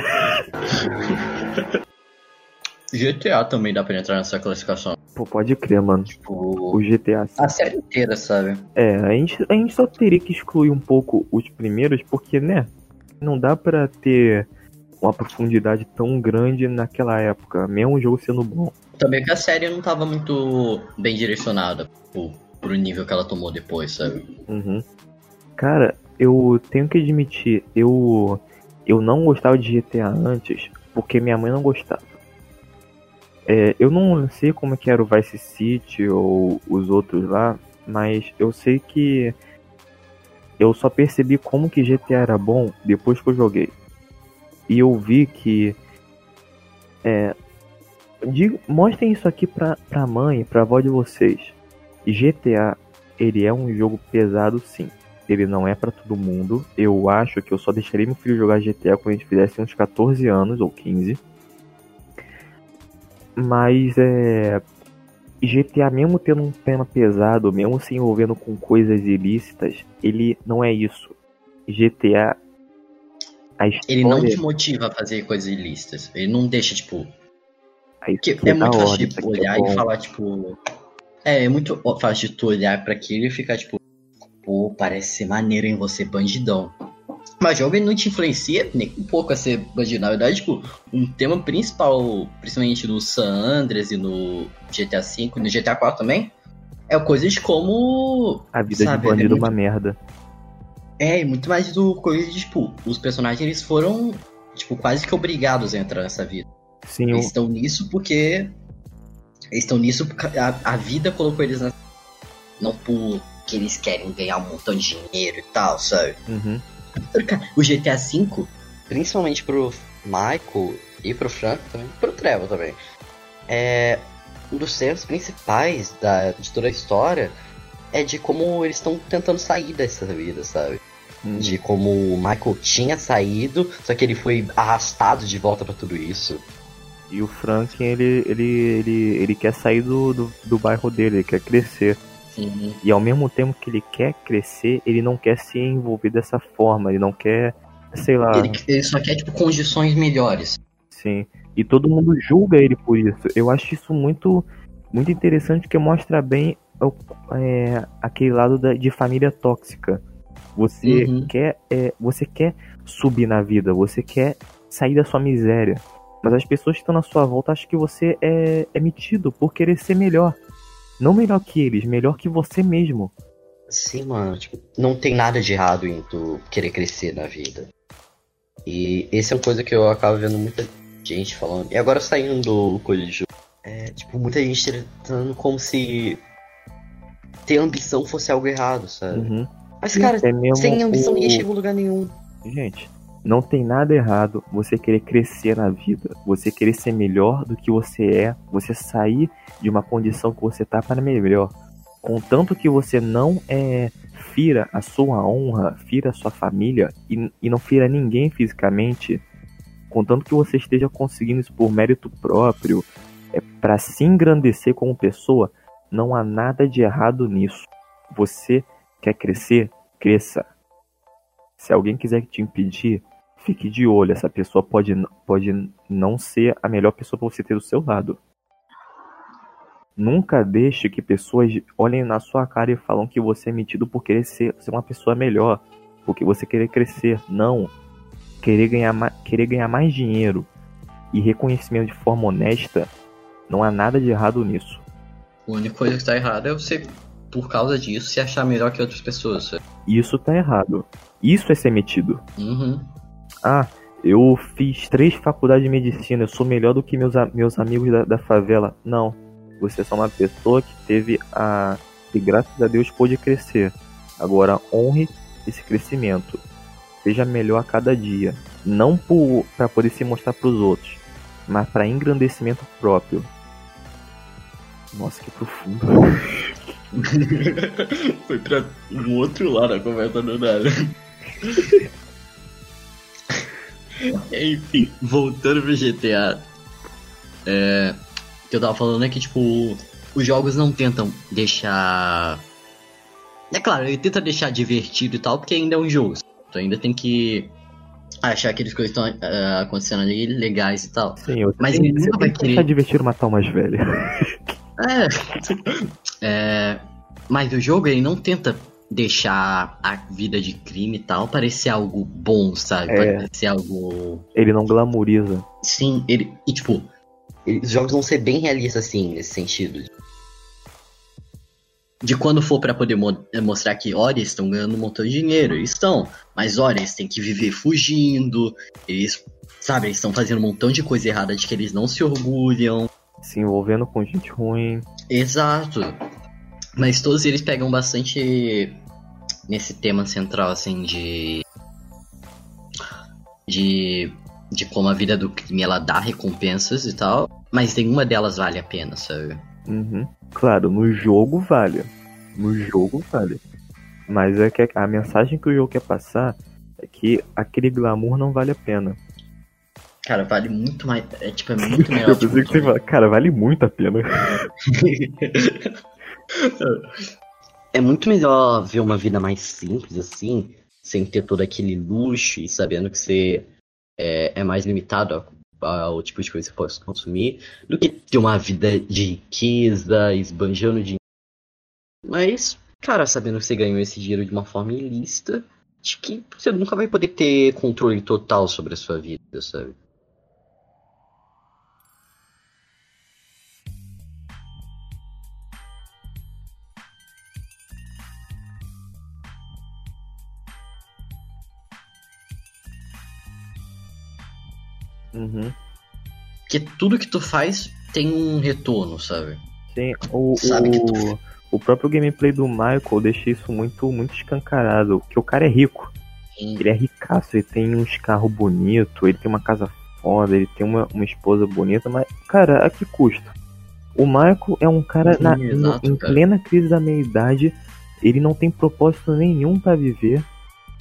GTA também dá pra entrar nessa classificação. Pô, pode crer, mano. Tipo, o GTA. A série inteira, sabe? É, a gente, a gente só teria que excluir um pouco os primeiros, porque, né? Não dá pra ter uma profundidade tão grande naquela época, mesmo o jogo sendo bom. Também que a série não tava muito bem direcionada pro, pro nível que ela tomou depois, sabe? Uhum. Cara, eu tenho que admitir, eu, eu não gostava de GTA antes porque minha mãe não gostava. É, eu não sei como é que era o Vice City ou os outros lá, mas eu sei que eu só percebi como que GTA era bom depois que eu joguei. E eu vi que. É, digo, mostrem isso aqui pra, pra mãe, pra avó de vocês. GTA, ele é um jogo pesado sim. Ele não é para todo mundo. Eu acho que eu só deixaria meu filho jogar GTA quando gente fizesse uns 14 anos ou 15. Mas é. GTA, mesmo tendo um tema pesado, mesmo se envolvendo com coisas ilícitas, ele não é isso. GTA História... Ele não te motiva a fazer coisas ilícitas. Ele não deixa, tipo. é muito fácil de tipo, olhar é e falar, tipo. É, é muito fácil de tu olhar para aquilo e ficar, tipo, pô, parece ser maneiro em você, bandidão. Mas ele não te influencia nem um pouco a ser bandido. Na verdade, tipo, um tema principal, principalmente no San Andreas e no GTA V, no GTA 4 também, é coisas como. A vida sabe, de bandido é muito... uma merda. É, muito mais do coisa de, tipo, os personagens eles foram, tipo, quase que obrigados a entrar nessa vida. Sim. Eles estão nisso porque. Eles estão nisso porque a, a vida colocou eles na. Não porque eles querem ganhar um montão de dinheiro e tal, sabe? Uhum. O GTA V, principalmente pro Michael, e pro Frank também, pro Trevor também. É, um dos temas principais da, de toda a história é de como eles estão tentando sair dessa vida, sabe? De como o Michael tinha saído, só que ele foi arrastado de volta para tudo isso. E o Frank, ele, ele, ele, ele quer sair do, do, do bairro dele, ele quer crescer. Sim. E ao mesmo tempo que ele quer crescer, ele não quer se envolver dessa forma, ele não quer, sei lá. Ele, ele só quer, tipo, condições melhores. Sim. E todo mundo julga ele por isso. Eu acho isso muito, muito interessante, porque mostra bem é, aquele lado da, de família tóxica. Você uhum. quer, é, você quer subir na vida, você quer sair da sua miséria. Mas as pessoas que estão na sua volta acham que você é, é metido por querer ser melhor. Não melhor que eles, melhor que você mesmo. Sim, mano. Tipo, não tem nada de errado em tu querer crescer na vida. E essa é uma coisa que eu acabo vendo muita gente falando. E agora saindo do jogo. É, tipo, muita gente tratando como se ter ambição fosse algo errado, sabe? Uhum. Mas, cara, é sem ambição o... ninguém chega em lugar nenhum. Gente, não tem nada errado você querer crescer na vida, você querer ser melhor do que você é, você sair de uma condição que você tá para melhor. Contanto que você não é fira a sua honra, fira a sua família e, e não fira ninguém fisicamente, contanto que você esteja conseguindo isso por mérito próprio, é para se engrandecer como pessoa, não há nada de errado nisso. Você quer crescer? Cresça. Se alguém quiser te impedir, fique de olho. Essa pessoa pode, pode não ser a melhor pessoa para você ter do seu lado. Nunca deixe que pessoas olhem na sua cara e falam que você é metido por querer ser, ser uma pessoa melhor, porque você querer crescer. Não. Querer ganhar, querer ganhar mais dinheiro e reconhecimento de forma honesta, não há nada de errado nisso. A única coisa que tá errada é você, por causa disso, se achar melhor que outras pessoas. Isso tá errado. Isso é ser metido. Uhum. Ah, eu fiz três faculdades de medicina, eu sou melhor do que meus, meus amigos da, da favela. Não. Você é só uma pessoa que teve a. que graças a Deus pôde crescer. Agora honre esse crescimento. Seja melhor a cada dia. Não para poder se mostrar para os outros, mas para engrandecimento próprio. Nossa, que profundo. Foi pra um outro lado a conversa do nada. Enfim, voltando pro GTA. É, o que eu tava falando é que, tipo, os jogos não tentam deixar. É claro, ele tenta deixar divertido e tal, porque ainda é um jogo. Tu ainda tem que achar aqueles coisas estão uh, acontecendo ali legais e tal. Sim, mas ele nunca vai querer. Deixar divertido matar o mais velho. É. é. Mas o jogo ele não tenta deixar a vida de crime e tal parecer algo bom, sabe? É. Parecer algo. Ele não glamoriza. Sim, ele. E tipo, os jogos vão ser bem realistas assim, nesse sentido. De quando for para poder mo mostrar que, olha, eles estão ganhando um montão de dinheiro, eles estão. Mas olha, eles têm que viver fugindo, eles, sabe, eles estão fazendo um montão de coisa errada de que eles não se orgulham se envolvendo com gente ruim. Exato. Mas todos eles pegam bastante nesse tema central, assim, de. De. De como a vida do crime ela dá recompensas e tal. Mas nenhuma delas vale a pena, sabe? Uhum. Claro, no jogo vale. No jogo vale. Mas é que a mensagem que o jogo quer passar é que aquele glamour não vale a pena. Cara, vale muito mais. É tipo, é muito melhor. Eu pensei que você fala, cara, vale muito a pena. é muito melhor ver uma vida mais simples, assim, sem ter todo aquele luxo e sabendo que você é, é mais limitado ao tipo de coisa que você pode consumir, do que ter uma vida de riqueza, esbanjando dinheiro. Mas, cara, sabendo que você ganhou esse dinheiro de uma forma ilícita, acho que você nunca vai poder ter controle total sobre a sua vida, sabe? Uhum. Porque tudo que tu faz tem um retorno, sabe? Sim, o, sabe o, tu... o próprio gameplay do Michael deixa isso muito, muito escancarado. Que o cara é rico. Sim. Ele é ricaço, ele tem uns carros bonitos, ele tem uma casa foda, ele tem uma, uma esposa bonita, mas, cara, a que custo? O Michael é um cara Sim, na, exato, em cara. plena crise da meia-idade, ele não tem propósito nenhum pra viver.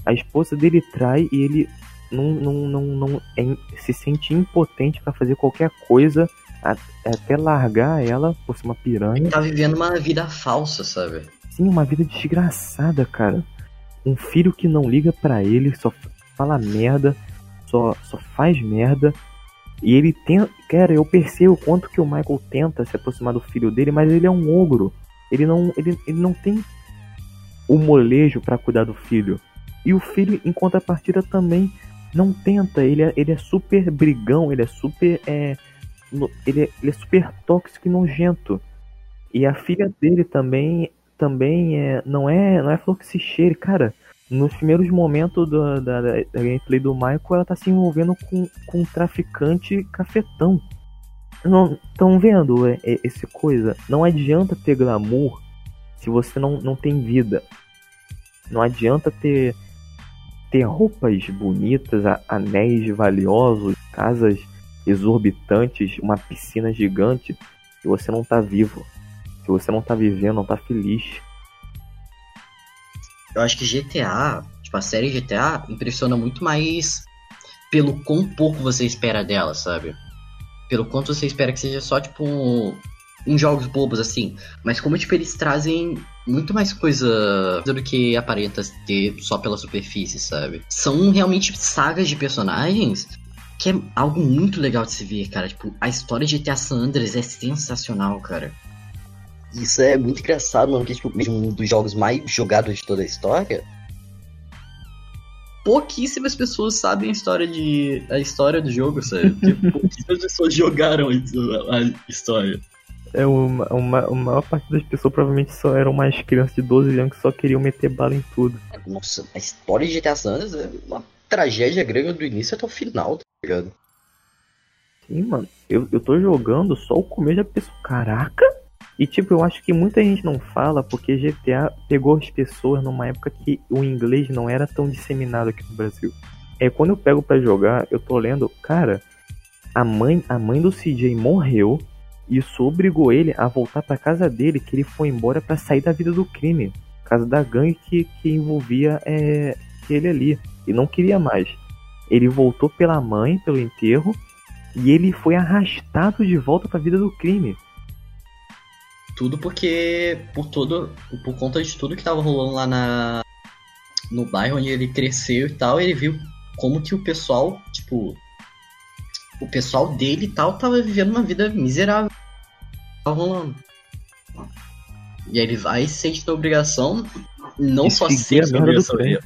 A esposa dele trai e ele não, não, não, não é- se sente impotente pra fazer qualquer coisa, até largar ela por ser uma piranha. Tá vivendo uma vida falsa, sabe? Sim, uma vida desgraçada, cara. Um filho que não liga pra ele, só fala merda, só, só faz merda. E ele tem. Cara, eu percebo o quanto que o Michael tenta se aproximar do filho dele, mas ele é um ogro. Ele não, ele, ele não tem o molejo pra cuidar do filho. E o filho, em contrapartida, também não tenta. Ele é, ele é super brigão, ele é super. É, ele, é, ele é super tóxico e nojento. E a filha dele também também é, não é não é flor que se cheire, cara. Nos primeiros momentos do- da, da, gameplay do Michael, ela tá se envolvendo com, com um traficante cafetão. Não, vendo é, é, esse coisa? Não adianta ter glamour se você não, não tem vida. Não adianta ter ter roupas bonitas, anéis valiosos, casas exorbitantes, uma piscina gigante, se você não tá vivo. Se você não tá vivendo, não tá feliz. Eu acho que GTA, tipo, a série GTA impressiona muito mais pelo quão pouco você espera dela, sabe? Pelo quanto você espera que seja só, tipo, um, uns jogos bobos, assim. Mas como, tipo, eles trazem muito mais coisa do que aparenta ter só pela superfície, sabe? São realmente sagas de personagens que é algo muito legal de se ver, cara. Tipo, a história de GTA San Andreas é sensacional, cara. Isso é muito engraçado, mano, porque tipo, mesmo um dos jogos mais jogados de toda a história. Pouquíssimas pessoas sabem a história de a história do jogo, sabe? Porque pouquíssimas pessoas jogaram a a história. É uma, uma, a maior parte das pessoas provavelmente só eram mais crianças de 12 anos que só queriam meter bala em tudo. Nossa, a história de GTA San Andreas é uma tragédia grega do início até o final, tá ligado? Sim, mano. Eu, eu tô jogando só o começo da pessoa. Caraca! E tipo, eu acho que muita gente não fala porque GTA pegou as pessoas numa época que o inglês não era tão disseminado aqui no Brasil. É quando eu pego pra jogar, eu tô lendo, cara, a mãe, a mãe do CJ morreu isso obrigou ele a voltar pra casa dele, que ele foi embora pra sair da vida do crime, casa da gangue que, que envolvia é, ele ali e não queria mais. Ele voltou pela mãe, pelo enterro, e ele foi arrastado de volta pra vida do crime. Tudo porque. Por todo. Por conta de tudo que tava rolando lá na. No bairro onde ele cresceu e tal, ele viu como que o pessoal, tipo. O pessoal dele e tal tava vivendo uma vida miserável. Tava rolando. E aí ele vai e sente a obrigação. Não De só sente a do obrigação. trem. ele-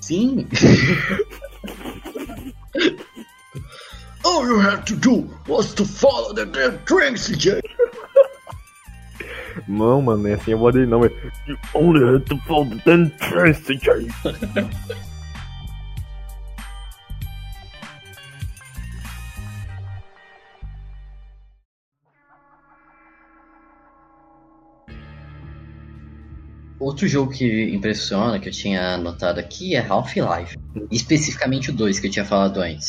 Sim. All you had to do was to follow the damn train, CJ. Não, mano, é assim a voz dele não, é. You only had to follow the damn train, CJ. Outro jogo que impressiona, que eu tinha anotado aqui, é Half-Life. Especificamente o 2 que eu tinha falado antes.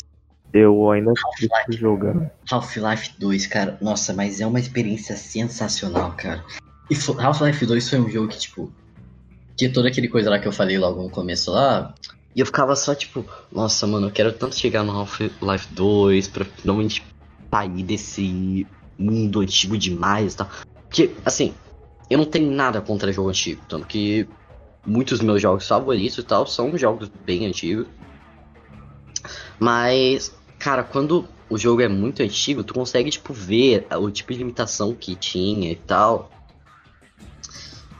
Eu ainda jogar. Half-Life 2, cara, nossa, mas é uma experiência sensacional, cara. E Half-Life 2 foi um jogo que, tipo, tinha toda aquele coisa lá que eu falei logo no começo lá. E eu ficava só, tipo, nossa, mano, eu quero tanto chegar no Half-Life 2 pra finalmente sair desse mundo antigo demais e tal. Porque, assim, eu não tenho nada contra jogo antigo, tanto que muitos meus jogos favoritos e tal são jogos bem antigos. Mas, cara, quando o jogo é muito antigo, tu consegue, tipo, ver o tipo de limitação que tinha e tal.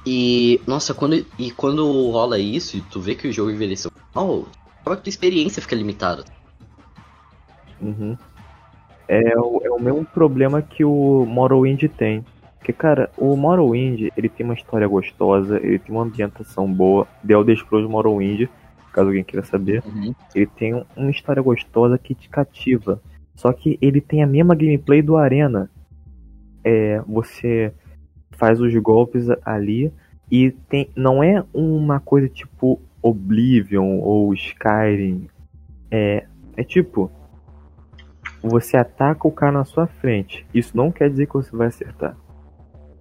E, nossa, quando, e quando rola isso e tu vê que o jogo envelheceu mal, a tua experiência fica limitada. Uhum. É, é o mesmo problema que o Morrowind tem. Porque, cara, o Morrowind, ele tem uma história gostosa, ele tem uma ambientação boa. The Elder Scrolls Morrowind, caso alguém queira saber. Ele tem um- uma história gostosa que te cativa. Só que ele tem a mesma gameplay do Arena. É, você faz os golpes ali e tem, não é uma coisa tipo Oblivion ou Skyrim. É, é tipo, você ataca o cara na sua frente. Isso não quer dizer que você vai acertar.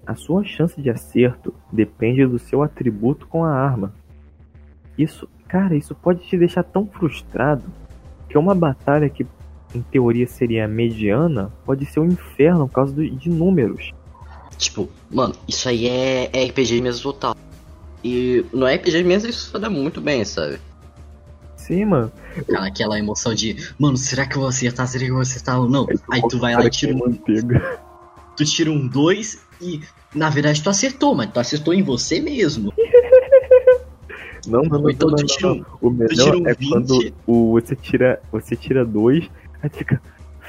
A sua chance de acerto depende do seu atributo com a arma. Isso, cara, isso pode te deixar tão frustrado que uma batalha que em teoria seria mediana pode ser um inferno por causa de números. Tipo, mano, isso aí é, é RPG mesmo total. E no RPG mesmo isso dá muito bem, sabe? Sim, mano. Cara, aquela emoção de, mano, será que eu vou acertar? Será que eu vou acertar ou não? Aí tu vai lá e tira um. Tu tira um 2 e na verdade tu acertou, mas tu acertou em você mesmo. Não, não, não, então não, tu tira não. O melhor um é 20. quando o, você tira você tira dois, aí fica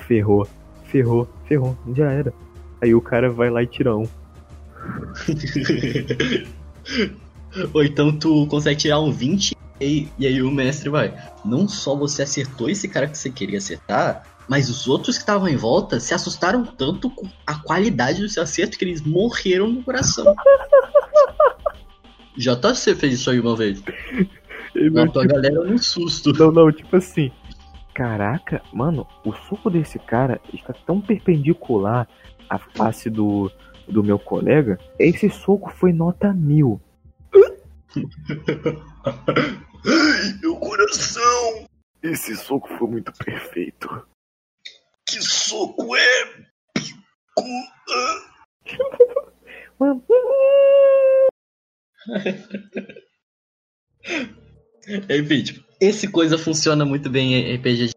ferrou, ferrou, ferrou, já era. Aí o cara vai lá e tira um. Ou então tu consegue tirar um 20 e, e aí o mestre vai. Não só você acertou esse cara que você queria acertar, mas os outros que estavam em volta se assustaram tanto com a qualidade do seu acerto que eles morreram no coração. JC fez isso aí uma vez. Não, tua galera um susto. não, não, tipo assim. Caraca, mano, o soco desse cara está tão perpendicular à face do, do meu colega. Esse soco foi nota mil. Meu coração! Esse soco foi muito perfeito. Que soco é! Mano, Enfim, tipo, esse coisa funciona muito bem em RPG.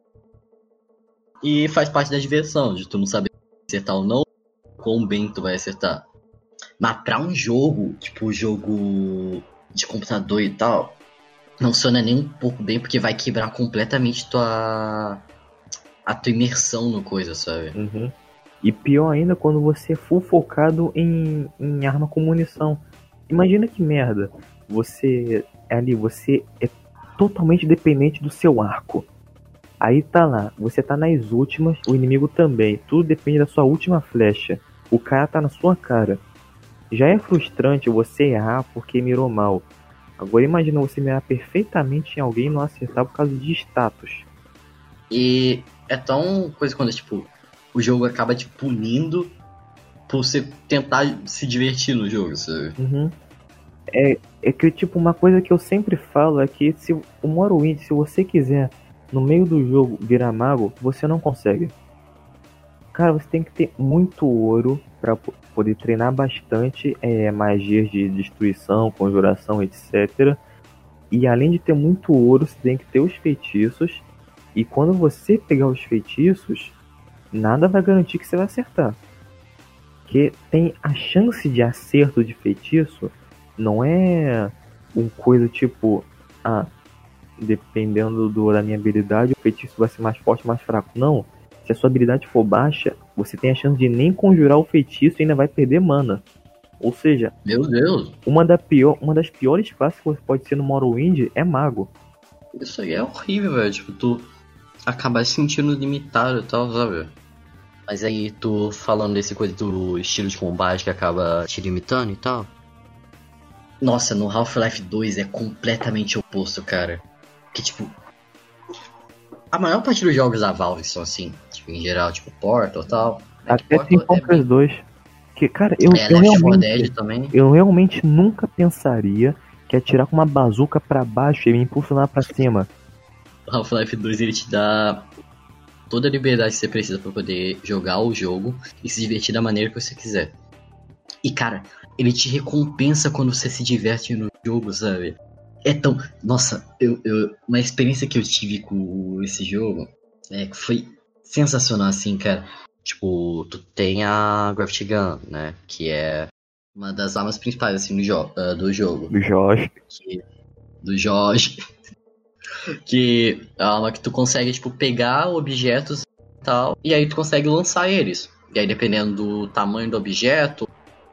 E faz parte da diversão, de tu não saber acertar ou não, quão bem tu vai acertar. Mas pra um jogo, tipo jogo de computador e tal, não funciona nem um pouco bem, porque vai quebrar completamente tua. A tua imersão no coisa, sabe? Uhum. E pior ainda quando você full focado em, em arma com munição. Imagina que merda. Você é ali, você é totalmente dependente do seu arco. Aí tá lá, você tá nas últimas, o inimigo também. Tudo depende da sua última flecha. O cara tá na sua cara. Já é frustrante você errar porque mirou mal. Agora imagina você mirar perfeitamente em alguém e não acertar por causa de status. E é tão coisa quando, tipo, o jogo acaba te punindo por você tentar se divertir no jogo, sabe? Uhum. É, é que, tipo, uma coisa que eu sempre falo é que se o Morrowind, se você quiser, no meio do jogo, virar mago, você não consegue. Cara, você tem que ter muito ouro para poder treinar bastante é, magias de destruição, conjuração, etc. E além de ter muito ouro, você tem que ter os feitiços. E quando você pegar os feitiços, nada vai garantir que você vai acertar. Porque tem a chance de acerto de feitiço não é um coisa tipo, ah, dependendo do, da minha habilidade, o feitiço vai ser mais forte ou mais fraco. Não. Se a sua habilidade for baixa, você tem a chance de nem conjurar o feitiço e ainda vai perder mana. Ou seja, Meu Deus, uma, da pior, uma das piores classes que você pode ser no Morrowind é mago. isso aí é horrível, velho. Tipo, tu acaba se sentindo limitado e tal, sabe? Mas aí tu falando desse coisa do estilo de combate que acaba te limitando e tal. Nossa, no Half-Life 2 é completamente oposto, cara. Que tipo. A maior parte dos jogos da Valve são assim, tipo, em geral, tipo Portal e tal. É Até Portal tem é Conquer bem- 2. Que, cara, eu, É, eu 4 realmente, Dead também. eu realmente nunca pensaria que atirar com uma bazuca pra baixo e me impulsionar pra cima. Half-Life 2 ele te dá toda a liberdade que você precisa pra poder jogar o jogo e se divertir da maneira que você quiser. E cara, ele te recompensa quando você se diverte no jogo, sabe? É tão. Nossa, eu, eu- uma experiência que eu tive com esse jogo é, que foi sensacional, assim, cara. Tipo, tu tem a Gravity Gun, né? Que é uma das armas principais, assim, do, jo ah, do jogo Do Jorge. que- do Jorge. Que arma que tu consegue, tipo, pegar objetos e tal, e aí tu consegue lançar eles. E aí, dependendo do tamanho do objeto,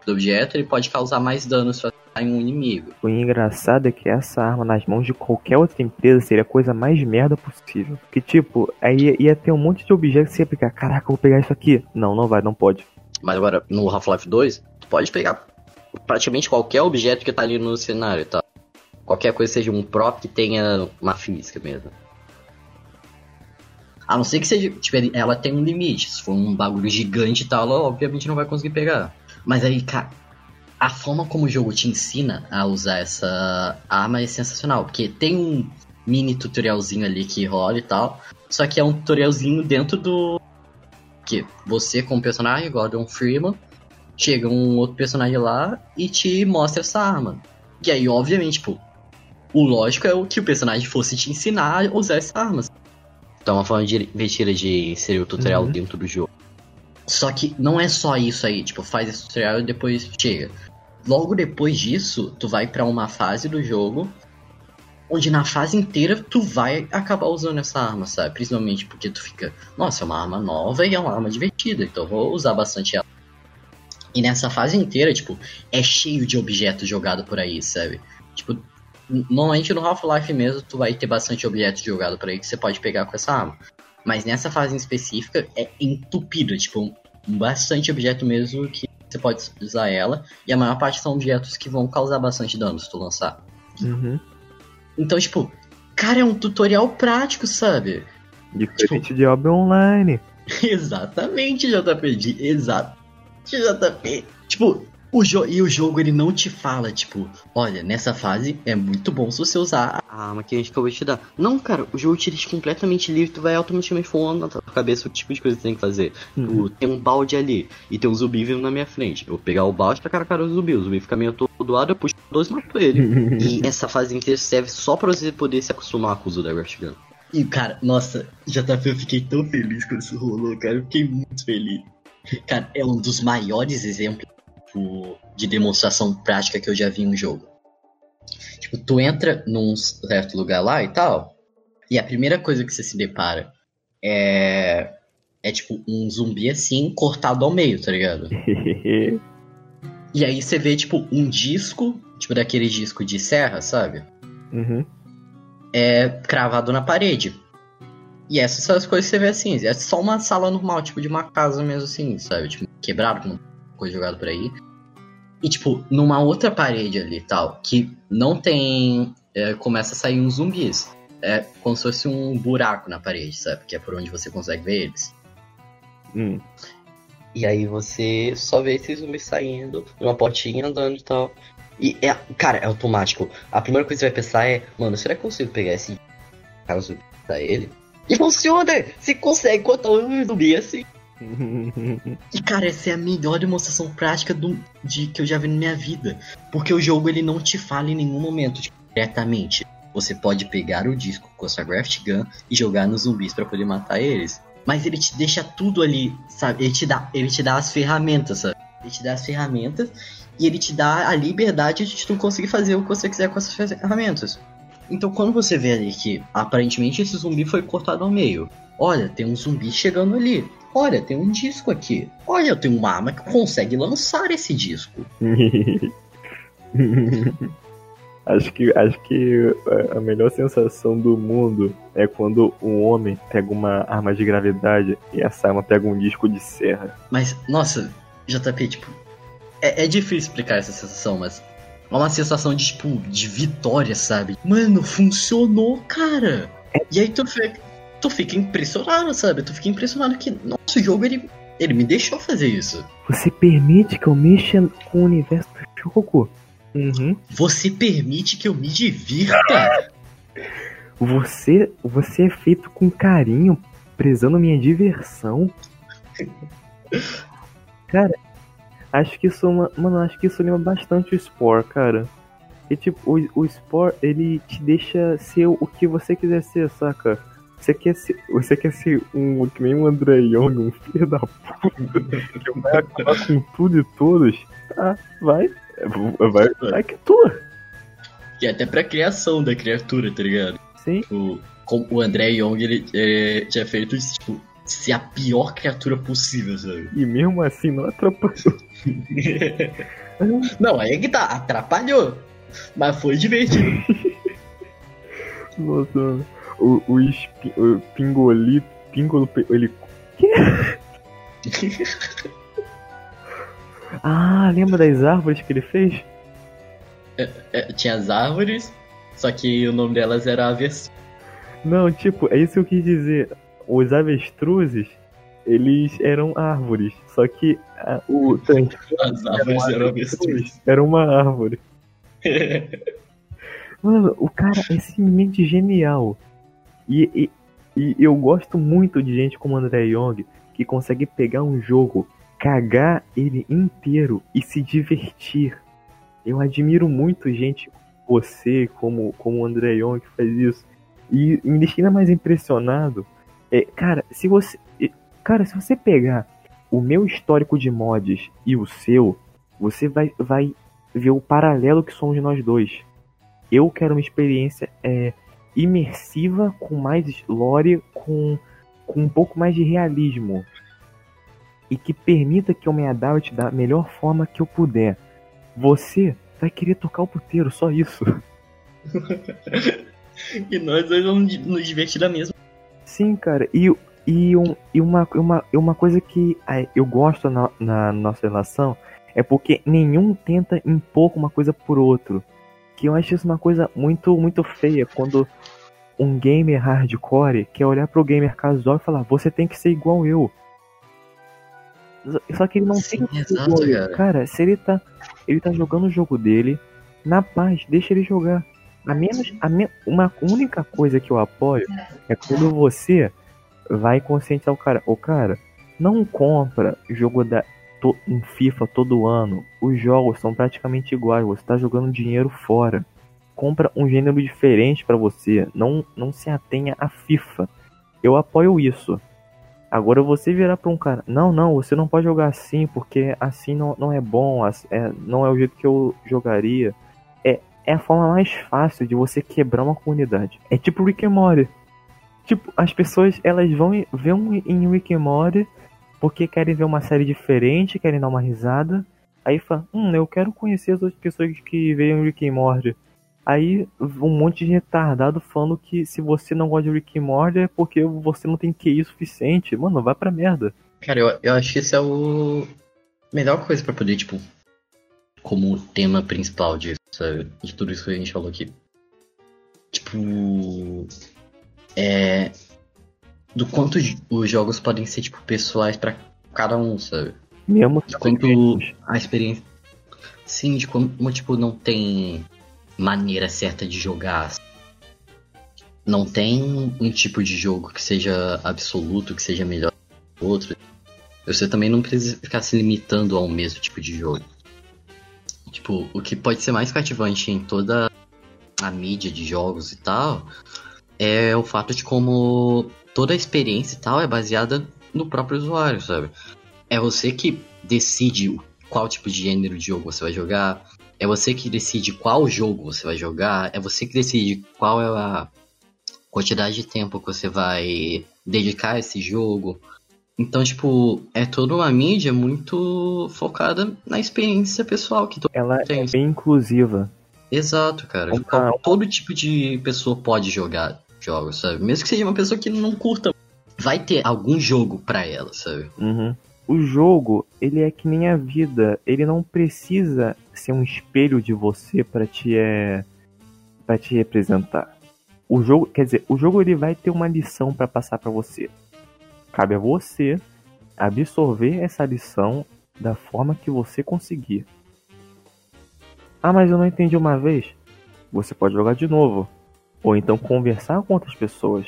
do objeto, ele pode causar mais dano se acertar em um inimigo. O engraçado é que essa arma nas mãos de qualquer outra empresa seria a coisa mais merda possível. Que tipo, aí ia ter um monte de objetos que você ia pegar. Caraca, eu vou pegar isso aqui. Não, não vai, não pode. Mas agora, no Half-Life 2, tu pode pegar praticamente qualquer objeto que tá ali no cenário, tá? Qualquer coisa seja um prop que tenha uma física mesmo. A não ser que seja. Tipo, ela tem um limite. Se for um bagulho gigante e tal, ela obviamente não vai conseguir pegar. Mas aí, cara, a forma como o jogo te ensina a usar essa arma é sensacional. Porque tem um mini tutorialzinho ali que rola e tal. Só que é um tutorialzinho dentro do. Que você, como personagem, Gordon Freeman, chega um outro personagem lá e te mostra essa arma. E aí, obviamente, tipo, o lógico é o que o personagem fosse te ensinar a usar essa arma. Então, é uma forma divertida de inserir o tutorial Uhum. dentro do jogo. Só que não é só isso aí, tipo, faz esse tutorial e depois chega. Logo depois disso, tu vai pra uma fase do jogo onde na fase inteira tu vai acabar usando essa arma, sabe? Principalmente porque tu fica, nossa, é uma arma nova e é uma arma divertida, então eu vou usar bastante ela. E nessa fase inteira, tipo, é cheio de objetos jogados por aí, sabe? Tipo, normalmente no Half-Life mesmo tu vai ter bastante objetos jogados por aí que você pode pegar com essa arma. Mas nessa fase em específica é entupido, tipo, bastante objeto mesmo que você pode usar ela. E a maior parte são objetos que vão causar bastante dano se tu lançar. Uhum. Então, tipo, cara, é um tutorial prático, sabe? Diferente de Ob Online. Exatamente, JP. Exato. JP. Tipo, o jo e o jogo ele não te fala, tipo, olha, nessa fase é muito bom se você usar a arma que a gente acabou de te dar. Não, cara, o jogo te deixa completamente livre, tu vai automaticamente falando na tua cabeça o tipo de coisa que tu tem que fazer. Uhum. Tu tem um balde ali e tem um zumbi vindo na minha frente. Eu vou pegar o balde pra cara a cara do zumbi. O zumbi fica meio atordoado, eu puxo dois e mato ele. E essa fase inteira serve só pra você poder se acostumar com o uso da Graft Gun. E, cara, nossa, JP, eu fiquei tão feliz quando isso rolou, cara. Eu fiquei muito feliz. Cara, é um dos maiores exemplos tipo, de demonstração prática que eu já vi em um jogo. Tipo, tu entra num certo lugar lá e tal, e a primeira coisa que você se depara é. É tipo um zumbi assim, cortado ao meio, tá ligado? E aí você vê, tipo, um disco, tipo daquele disco de serra, sabe? uhum. é cravado na parede. E essas são as coisas que você vê assim. É só uma sala normal, tipo de uma casa mesmo assim, sabe? Tipo, quebrado, com coisa jogada por aí. E tipo, numa outra parede ali e tal, que não tem. é, começa a sair uns zumbis. É como se fosse um buraco na parede, sabe? Que é por onde você consegue ver eles. Hum. E aí você só vê esses zumbis saindo, uma portinha andando e tal. E é, cara, é automático. A primeira coisa que você vai pensar é, mano, será que eu consigo pegar esse cara zumbi pra ele? E funciona! Você consegue cortar um zumbi assim. E cara, essa é a melhor demonstração prática do, de, que eu já vi na minha vida. Porque o jogo ele não te fala em nenhum momento tipo, diretamente. Você pode pegar o disco com a sua Graft Gun e jogar nos zumbis pra poder matar eles. Mas ele te deixa tudo ali, sabe? Ele te dá, ele te dá as ferramentas, sabe? Ele te dá as ferramentas e ele te dá a liberdade de tu conseguir fazer o que você quiser com essas ferramentas. Então quando você vê ali que aparentemente esse zumbi foi cortado ao meio. Olha, tem um zumbi chegando ali. Olha, tem um disco aqui. Olha, eu tenho uma arma que consegue lançar esse disco. acho que acho que a melhor sensação do mundo é quando um homem pega uma arma de gravidade e essa arma pega um disco de serra. Mas, nossa, JP, tipo, é, é difícil explicar essa sensação, mas é uma sensação de, tipo, de vitória, sabe? Mano, funcionou, cara! E aí tu fica, tu fica impressionado, sabe? Tu fica impressionado que, nossa, o jogo, ele, ele me deixou fazer isso. Você permite que eu mexa com o universo do jogo? Uhum. Você permite que eu me divirta? Você, você é feito com carinho, prezando minha diversão. Cara, acho que isso, uma- mano, acho que isso lembra bastante o Spore, cara. E tipo, o, o Spore, ele te deixa ser o que você quiser ser, saca? Você quer ser, você quer ser um que nem um André Young, um filho da puta, que vai acabar com tudo e todos? Tá, vai. Vai, vai que tua. E até pra criação da criatura, tá ligado? Sim. O, o André Young, ele, ele tinha feito isso, tipo, ser a pior criatura possível, sabe? E mesmo assim não atrapalhou. Não, aí é que tá, atrapalhou. Mas foi divertido. Nossa, mano. O, o, espi, o pingoli, pingolo, ele... Ah, lembra das árvores que ele fez? É, tinha as árvores, só que o nome delas era avesso. Não, tipo, é isso que eu quis dizer. os avestruzes, eles eram árvores. Só que a, o As árvores eram avestruzes. era uma árvore. Mano, o cara é simplesmente genial. E, e, e eu gosto muito de gente como André Young que consegue pegar um jogo, cagar ele inteiro e se divertir. Eu admiro muito gente como você, como, como o André Young que faz isso. E me deixa ainda mais impressionado. É, cara, se você. Cara, se você pegar o meu histórico de mods e o seu, você vai, vai ver o paralelo que somos nós dois. Eu quero uma experiência é, imersiva, com mais lore, com, com um pouco mais de realismo. E que permita que eu me adapte da melhor forma que eu puder. Você vai querer tocar o puteiro, só isso. e nós dois vamos nos divertir da mesma. Sim, cara. E, e, um, e uma, uma, uma coisa que ah, eu gosto na, na nossa relação é porque nenhum tenta impor uma coisa por outro. Que eu acho isso uma coisa muito, muito feia quando um gamer hardcore quer olhar pro gamer casual e falar, você tem que ser igual eu. Só que ele não Sim, tem exato, igual eu. cara. Cara, se ele tá. Ele tá jogando o jogo dele, na paz, deixa ele jogar. A menos. A me, uma única coisa que eu apoio é quando você vai conscientizar o cara. O cara, não compra jogo da. To, um FIFA todo ano. Os jogos são praticamente iguais. Você tá jogando dinheiro fora. Compra um gênero diferente pra você. Não, não se atenha a FIFA. Eu apoio isso. Agora você virar pra um cara, não, não, você não pode jogar assim, porque assim não, não é bom, é, não é o jeito que eu jogaria. É, é a forma mais fácil de você quebrar uma comunidade. É tipo Rick and Morty. Tipo, as pessoas, elas vão ver um em Rick and Morty porque querem ver uma série diferente, querem dar uma risada. Aí fala, hum, eu quero conhecer as outras pessoas que veem Rick and Morty. Aí um monte de retardado falando que se você não gosta de Rick and Morty é porque você não tem QI suficiente. Mano, vai pra merda. Cara, eu, eu acho que esse é o melhor coisa pra poder, tipo, como tema principal disso, sabe? De tudo isso que a gente falou aqui. Tipo. É. Do quanto os jogos podem ser, tipo, pessoais pra cada um, sabe? Mesmo De quanto a experiência. Sim, de como, tipo, não tem maneira certa de jogar. Não tem um tipo de jogo que seja absoluto, que seja melhor que o outro. Você também não precisa ficar se limitando a um mesmo tipo de jogo. Tipo, o que pode ser mais cativante em toda a mídia de jogos e tal é o fato de como toda a experiência e tal é baseada no próprio usuário, sabe? É você que decide qual tipo de gênero de jogo você vai jogar, é você que decide qual jogo você vai jogar, é você que decide qual é a quantidade de tempo que você vai dedicar a esse jogo. Então, tipo, é toda uma mídia muito focada na experiência pessoal que todo ela tem. é bem inclusiva. Exato, cara. Todo tipo de pessoa pode jogar jogos, sabe? Mesmo que seja uma pessoa que não curta, vai ter algum jogo pra ela, sabe? Uhum. O jogo, ele é que nem a vida. Ele não precisa ser um espelho de você pra te é, para te representar. O jogo, quer dizer, o jogo ele vai ter uma lição pra passar pra você. Cabe a você absorver essa lição da forma que você conseguir. Ah, mas eu não entendi uma vez. Você pode jogar de novo. Ou então conversar com outras pessoas.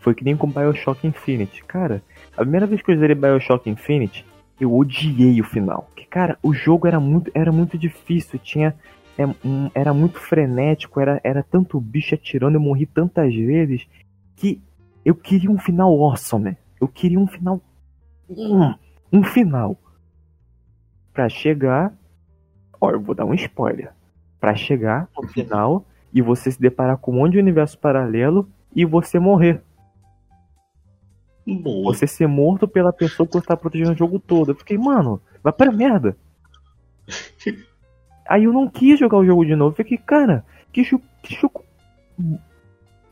Foi que nem com Bioshock Infinite. Cara, a primeira vez que eu zerei Bioshock Infinite, eu odiei o final. Que, cara, o jogo era muito, era muito difícil, tinha. é, um- era muito frenético, era, era tanto bicho atirando, eu morri tantas vezes que eu queria um final awesome. Eu queria um final. Um, um final. Pra chegar. Ó, eu vou dar um spoiler. Pra chegar no final e você se deparar com um monte de universo paralelo e você morrer. Boa. Você ser morto pela pessoa que você tá protegendo o jogo todo. Eu fiquei, mano, vai pra merda. Aí eu não quis jogar o jogo de novo. Eu fiquei, cara, que jogo. Que jogo...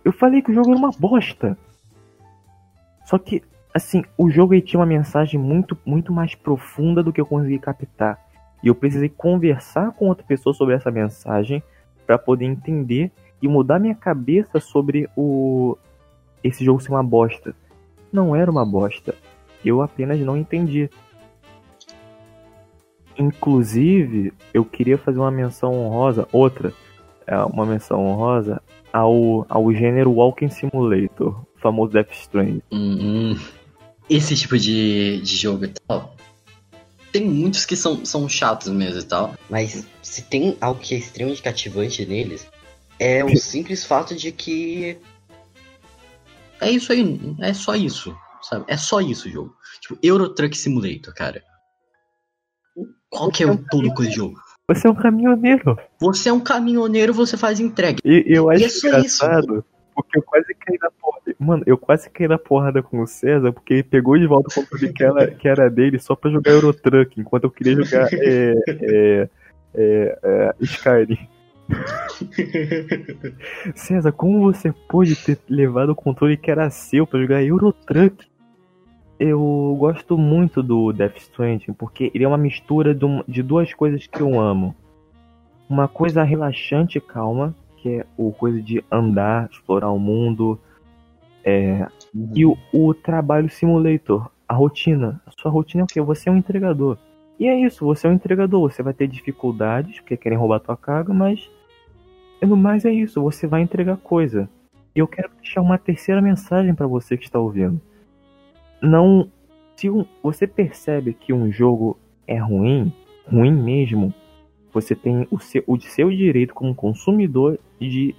Eu falei que o jogo era uma bosta. Só que, assim, o jogo aí tinha uma mensagem muito, muito mais profunda do que eu consegui captar. E eu precisei conversar com outra pessoa sobre essa mensagem pra poder entender e mudar minha cabeça sobre o esse jogo ser uma bosta. Não era uma bosta. Eu apenas não entendi. Inclusive, eu queria fazer uma menção honrosa, outra, é, uma menção honrosa ao, ao gênero Walking Simulator, o famoso Death Stranding. Hum, hum. Esse tipo de, de jogo e tal. Tem muitos que são, são chatos mesmo e tal. Mas se tem algo que é extremamente cativante neles, é o simples fato de que. É isso aí, é só isso, sabe? É só isso o jogo. Tipo, Euro Truck Simulator, cara. Qual que é o todo com esse jogo? Você é um caminhoneiro. Você é um caminhoneiro, você faz entrega. E eu acho E é só engraçado, porque eu quase caí na porrada. Mano, eu quase caí na porrada com o César, porque ele pegou de volta o controle que era, que era dele só pra jogar Eurotruck, enquanto eu queria jogar é, é, é, é, Skyrim. César, como você pôde ter levado o controle que era seu pra jogar Eurotruck? Eu gosto muito do Death Stranding porque ele é uma mistura de, duas coisas que eu amo. Uma coisa relaxante e calma, que é o coisa de andar, explorar o mundo, é, e o, o trabalho simulator, a rotina. A sua rotina é o quê? Você é um entregador. E é isso, você é um entregador. Você vai ter dificuldades, porque querem roubar tua carga, mas no mais é isso, você vai entregar coisa. E eu quero deixar uma terceira mensagem pra você que está ouvindo. Não. Se um- você percebe que um jogo é ruim, ruim mesmo, você tem o seu, o seu direito como consumidor de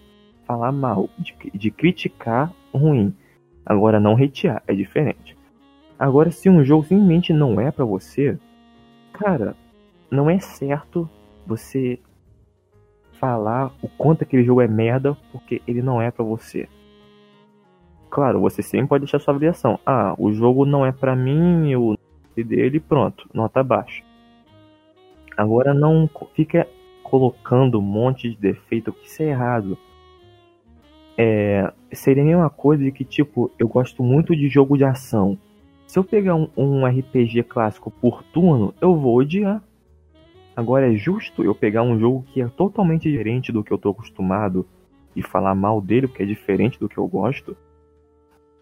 falar mal, de, de criticar ruim. Agora não hatear, é diferente. Agora se um jogo simplesmente não é pra você, cara, não é certo você falar o quanto aquele jogo é merda porque ele não é pra você. Claro, você sempre pode deixar sua avaliação. Ah, o jogo não é pra mim, eu gostei dele, pronto, nota baixa. Agora não fica colocando um monte de defeito, que isso é errado. É, seria a mesma coisa de que, tipo, eu gosto muito de jogo de ação. Se eu pegar um, um RPG clássico por turno, eu vou odiar. Agora é justo eu pegar um jogo que é totalmente diferente do que eu tô acostumado e falar mal dele, porque é diferente do que eu gosto?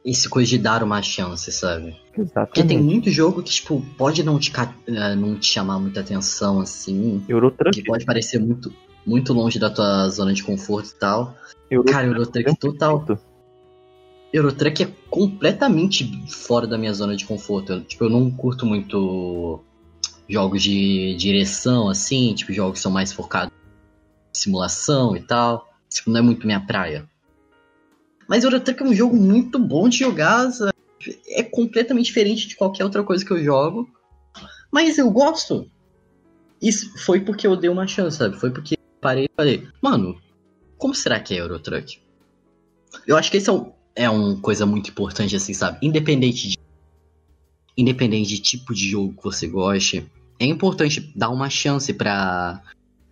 Esse coisa de dar uma chance, sabe? Exatamente. Porque tem muito jogo que, tipo, pode não te, eh, não te chamar muita atenção, assim. Eurotruck, Que pode parecer muito, muito longe da tua zona de conforto e tal. Eurotruck Cara, Eurotruck total. Eurotruck é completamente fora da minha zona de conforto. Eu, tipo, eu não curto muito jogos de direção, assim, tipo, jogos que são mais focados em simulação e tal. Tipo, não é muito minha praia. Mas Eurotruck é um jogo muito bom de jogar? É completamente diferente de qualquer outra coisa que eu jogo. Mas eu gosto. Isso foi porque eu dei uma chance, sabe? Foi porque parei e falei, mano, como será que é Eurotruck? Eu acho que esse é um, é uma coisa muito importante, assim, sabe? Independente de. Independente de tipo de jogo que você goste, é importante dar uma chance pra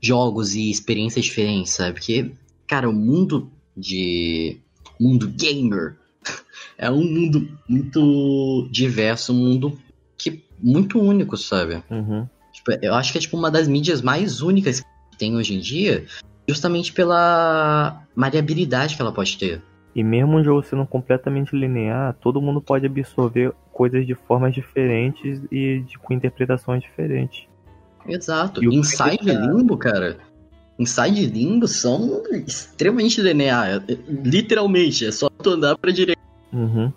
jogos e experiências diferentes, sabe? Porque, cara, o mundo de. mundo gamer é um mundo muito diverso, um mundo que muito único, sabe? Uhum. Tipo, eu acho que é tipo uma das mídias mais únicas que tem hoje em dia, justamente pela variabilidade que ela pode ter. E mesmo um jogo sendo completamente linear, todo mundo pode absorver coisas de formas diferentes e de, com interpretações diferentes. Exato. E Inside que tá- Limbo, cara. Inside Limbo são extremamente linear. Literalmente, é só tu andar pra direita. Uhum.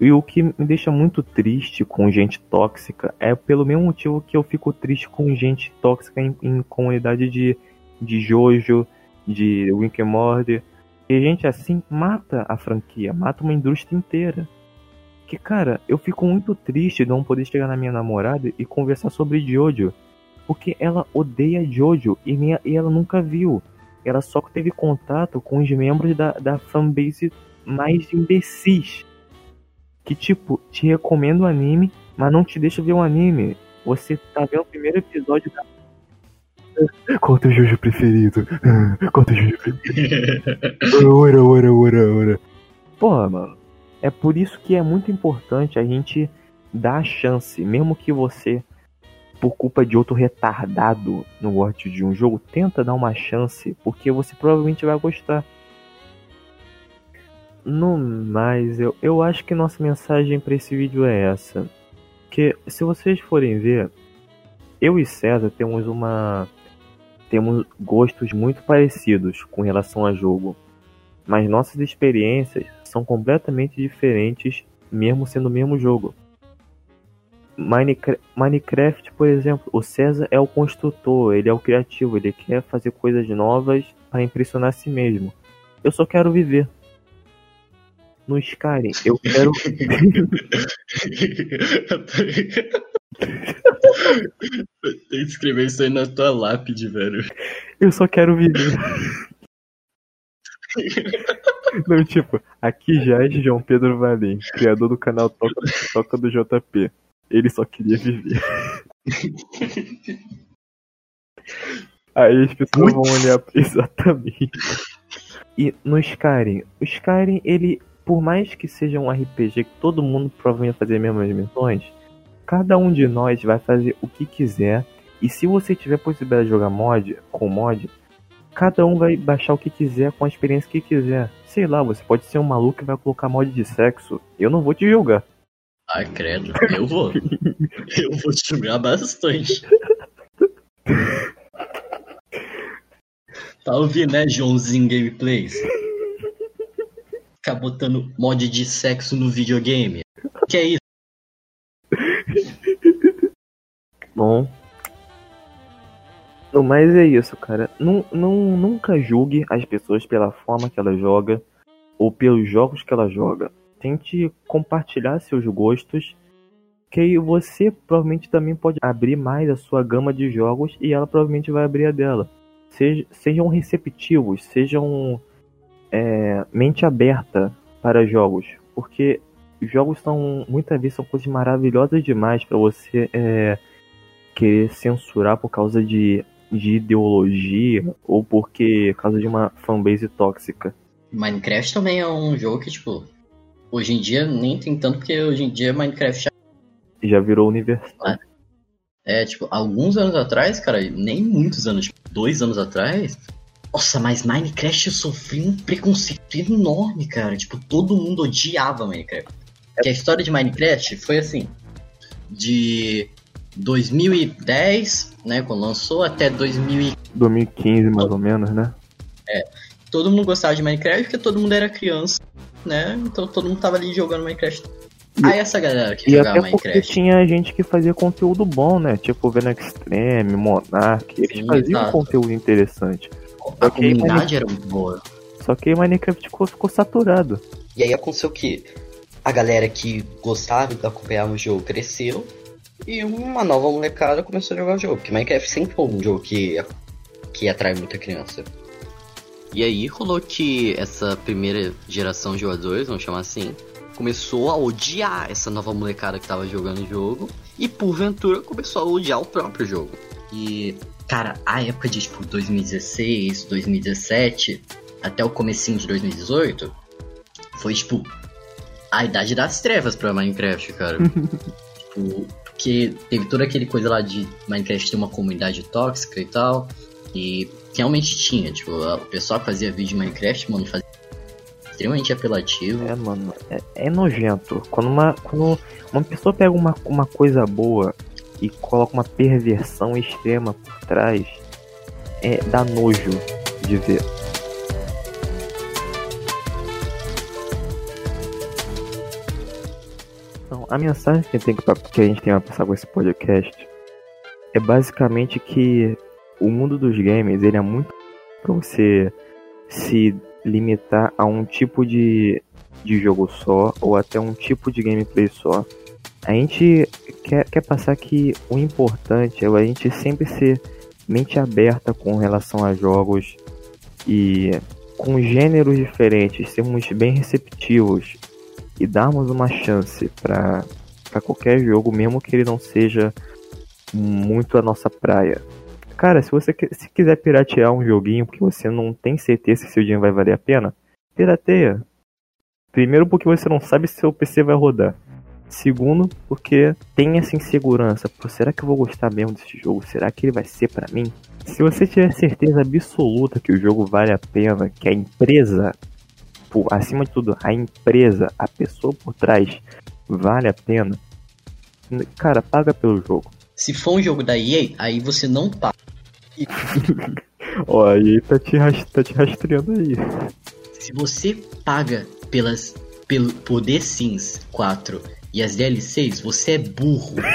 E o que me deixa muito triste com gente tóxica é pelo mesmo motivo que eu fico triste com gente tóxica em, em comunidade de, de Jojo, de and Morty. E gente assim mata a franquia, mata uma indústria inteira. Que, cara, eu fico muito triste de não poder chegar na minha namorada e conversar sobre Jojo. Porque ela odeia Jojo e, nem, e ela nunca viu. Ela só teve contato com os membros da, da fanbase mais imbecis. Que tipo, te recomenda o anime, mas não te deixa ver o anime. Você tá vendo o primeiro episódio da. Qual é o teu Jojo preferido? Qual é o teu Jojo preferido? Ora, ora, ora, ora. Porra, mano. É por isso que é muito importante a gente dar a chance, mesmo que você, por culpa de outro retardado, não goste de um jogo, tenta dar uma chance, porque você provavelmente vai gostar. no mais, eu, eu acho que nossa mensagem para esse vídeo é essa. Que se vocês forem ver, eu e César temos uma. temos gostos muito parecidos com relação a jogo. Mas nossas experiências são completamente diferentes, mesmo sendo o mesmo jogo. Minecraft, por exemplo, o César é o construtor, ele é o criativo, ele quer fazer coisas novas para impressionar a si mesmo. Eu só quero viver. No Skyrim, eu quero. Tem que escrever isso aí na tua lápide, velho. Eu só quero viver. Não, tipo, aqui já é João Pedro Valim, criador do canal Toca, Toca do JP. Ele só queria viver. Aí as pessoas vão olhar exatamente. E no Skyrim, o Skyrim, ele, por mais que seja um RPG que todo mundo provavelmente vai fazer as mesmas missões, cada um de nós vai fazer o que quiser. E se você tiver possibilidade de jogar mod, com mod, cada um vai baixar o que quiser com a experiência que quiser. Sei lá, você pode ser um maluco que vai colocar mod de sexo. Eu não vou te julgar. Ai, credo, eu vou. eu vou te julgar bastante. Tá ouvindo, né, Joãozinho Gameplays? Ficar botando mod de sexo no videogame. Que é isso? Bom. No mais é isso, cara. Não, não, nunca julgue as pessoas pela forma que ela joga ou pelos jogos que ela joga. Tente compartilhar seus gostos, que aí você provavelmente também pode abrir mais a sua gama de jogos e ela provavelmente vai abrir a dela. Seja, sejam receptivos, sejam é, mente aberta para jogos, porque jogos são muitas vezes são coisas maravilhosas demais para você é, querer censurar por causa de, de ideologia ou porque por causa de uma fanbase tóxica. Minecraft também é um jogo que, tipo, hoje em dia nem tem tanto, porque hoje em dia Minecraft já, Já virou universal. é, tipo, alguns anos atrás, cara, nem muitos anos, tipo, dois anos atrás. Nossa, mas Minecraft eu sofri um preconceito enorme, cara. Tipo, todo mundo odiava Minecraft. Porque a história de Minecraft foi assim: de 2010, né, quando lançou, até 2000 2015 mais ou menos, né? todo mundo gostava de Minecraft porque todo mundo era criança, né? Então todo mundo tava ali jogando Minecraft. E- Aí essa galera que jogava até porque Minecraft. tinha gente que fazia conteúdo bom, né? Tipo Venom Extreme, Monarch, eles Sim, faziam exato. conteúdo interessante. A Ok, comunidade era muito boa. Só que Minecraft ficou, ficou saturado. E aí aconteceu que a galera que gostava e acompanhava o jogo cresceu e uma nova molecada começou a jogar o jogo. Porque Minecraft sempre foi um jogo que, que atrai muita criança. E aí rolou que essa primeira geração de jogadores, vamos chamar assim, começou a odiar essa nova molecada que tava jogando o jogo e porventura começou a odiar o próprio jogo. E, cara, a época de tipo 2016, 2017, até o comecinho de 2018, foi tipo a idade das trevas pra Minecraft, cara. tipo, porque teve toda aquele coisa lá de Minecraft ter uma comunidade tóxica e tal. E realmente tinha, tipo, o pessoal que fazia vídeo de Minecraft, mano, fazia extremamente apelativo. É, mano, é, é nojento. Quando uma, quando uma pessoa pega uma, uma coisa boa e coloca uma perversão extrema por trás, é dá nojo de ver. Então, a mensagem que, tem que, que a gente tem a passar com esse podcast é basicamente que o mundo dos games ele é muito para você se limitar a um tipo de, de jogo só ou até um tipo de gameplay só. A gente quer, quer passar que o importante é a gente sempre ser mente aberta com relação a jogos e com gêneros diferentes, sermos bem receptivos e darmos uma chance para qualquer jogo, mesmo que ele não seja muito a nossa praia. Cara, se você que- se quiser piratear um joguinho porque você não tem certeza se seu dinheiro vai valer a pena, pirateia. Primeiro porque você não sabe se seu PC vai rodar. Segundo, porque tem essa insegurança. Pô, será que eu vou gostar mesmo desse jogo? Será que ele vai ser pra mim? Se você tiver certeza absoluta que o jogo vale a pena, que a empresa tipo, acima de tudo, a empresa, a pessoa por trás, vale a pena, cara, paga pelo jogo. Se for um jogo da EA, aí você não paga. Ó, a EA tá te, tá te rastreando aí. Se você paga pelas pelo, por The Sims 4 e as DLCs, você é burro.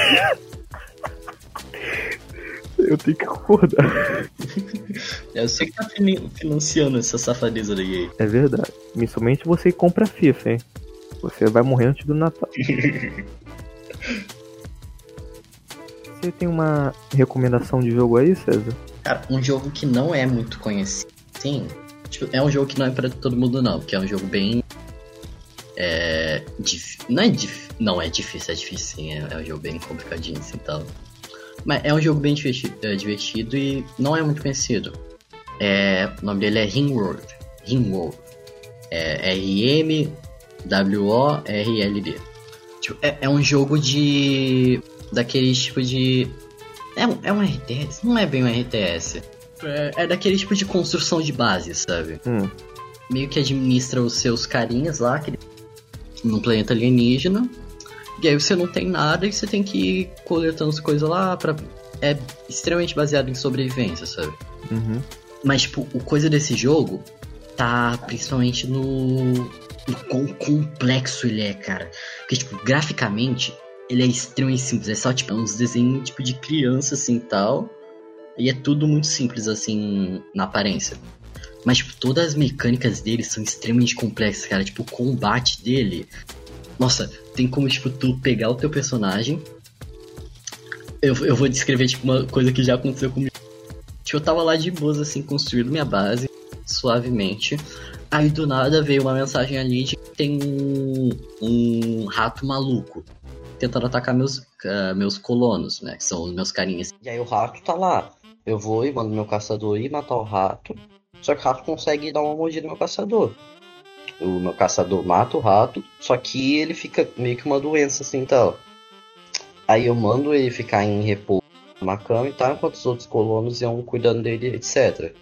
Eu tenho que concordar. É você que tá finan- financiando essa safadeza da EA. É verdade. Principalmente você compra FIFA, hein? Você vai morrer antes do Natal. Você tem uma recomendação de jogo aí, César? Cara, um jogo que não é muito conhecido, sim. Tipo, é um jogo que não é pra todo mundo não, porque é um jogo bem é, dif- não é dif- não é difícil, é difícil sim, é, é um jogo bem complicadinho assim, então. Mas é um jogo bem divertido, é, divertido e não é muito conhecido. É, o nome dele é Ringworld. Ringworld. É R-M-W-O-R-L-D. Tipo, é, é um jogo de. daqueles tipo de. É um, é um RTS? Não é bem um RTS. É, é daquele tipo de construção de base, sabe? Hum. Meio que administra os seus carinhas lá, aquele, num planeta alienígena. E aí você não tem nada e você tem que ir coletando as coisas lá pra. É extremamente baseado em sobrevivência, sabe? Uhum. Mas, tipo, o coisa desse jogo tá principalmente no. no quão complexo ele é, cara. Porque, tipo, graficamente, ele é extremamente simples. É só, tipo, uns desenhos, tipo, de criança, assim, tal. E é tudo muito simples, assim, na aparência. Mas, tipo, todas as mecânicas dele são extremamente complexas, cara. Tipo, o combate dele... Nossa, tem como, tipo, tu pegar o teu personagem... Eu, eu vou descrever, tipo, uma coisa que já aconteceu comigo. Tipo, eu tava lá de boas, assim, construindo minha base, suavemente. Aí, do nada, veio uma mensagem ali de que tem um, rato maluco tentando atacar meus, ah, meus colonos, né? Que são os meus carinhas. E aí o rato tá lá. Eu vou e mando meu caçador ir matar o rato. Só que o rato consegue dar uma mordida no meu caçador. O meu caçador mata o rato, só que ele fica meio que uma doença assim tal. Aí eu mando ele ficar em repouso numa cama e tal, enquanto os outros colonos iam cuidando dele, etc.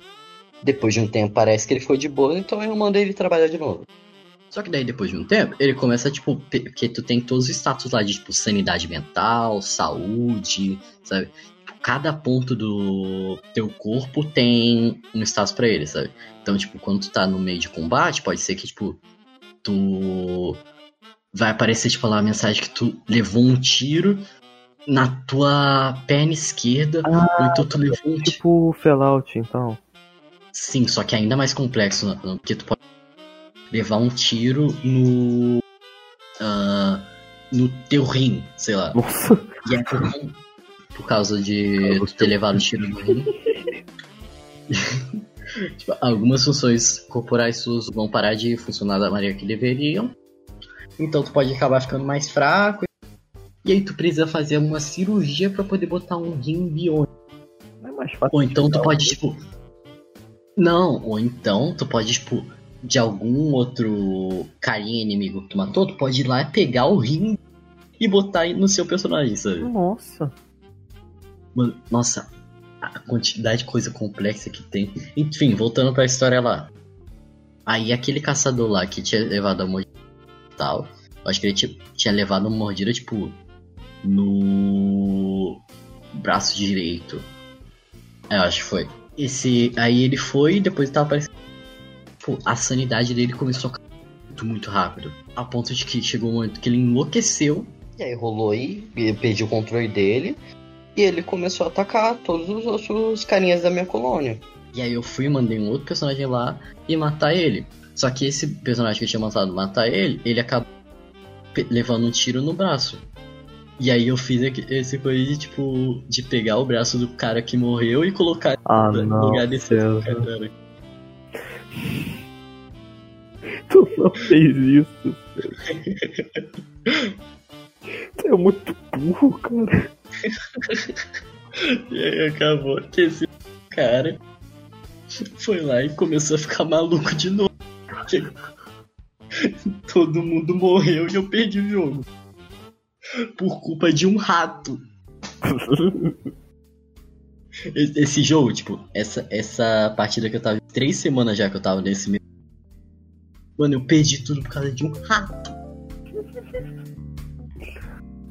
Depois de um tempo parece que ele ficou de boa, então eu mandei ele trabalhar de novo. Só que daí, depois de um tempo, ele começa, tipo, porque tu tem todos os status lá de, tipo, sanidade mental, saúde, sabe? Cada ponto do teu corpo tem um status pra ele, sabe? Então, tipo, quando tu tá no meio de combate, pode ser que, tipo, tu. Vai aparecer, tipo, lá a mensagem que tu levou um tiro na tua perna esquerda, ou então tu levou um tiro. Tipo Fallout, então. Sim, só que ainda mais complexo, né? porque tu pode levar um tiro no. ah, no teu rim, sei lá. Nossa. E é por, por causa de tu ter levado o tiro no rim. Tipo, algumas funções corporais suas vão parar de funcionar da maneira que deveriam. Então tu pode acabar ficando mais fraco. E aí tu precisa fazer uma cirurgia pra poder botar um rim biônico. É mais fácil. Ou então tu pode, tipo. Não, ou então tu pode, tipo, de algum outro carinha inimigo que tu matou, tu pode ir lá e pegar o rim e botar aí no seu personagem, sabe? Nossa. Mano, nossa, a quantidade de coisa complexa que tem. Enfim, voltando pra história lá. Aí aquele caçador lá que tinha levado a mordida e tal, eu acho que ele tinha, tinha levado uma mordida, tipo, no braço direito. É, eu acho que foi. Esse. Aí ele foi e depois tava aparecendo. Pô, a sanidade dele começou a cair muito, muito rápido. A ponto de que chegou um momento que ele enlouqueceu. E aí rolou aí, perdeu o controle dele. E ele começou a atacar todos os outros carinhas da minha colônia. E aí eu fui e mandei um outro personagem lá e matar ele. Só que esse personagem que eu tinha mandado matar ele, ele acabou levando um tiro no braço. E aí eu fiz esse coisa de tipo de pegar o braço do cara que morreu e colocar Ah, no não. lugar desse cara. Tu não fez isso. Tu é muito burro, cara. E aí acabou que esse cara foi lá e começou a ficar maluco de novo. Todo mundo morreu e eu perdi o jogo. Por culpa de um rato. Esse jogo, tipo, essa, essa partida que eu tava. Três semanas já que eu tava nesse. me- Mano, eu perdi tudo por causa de um rato.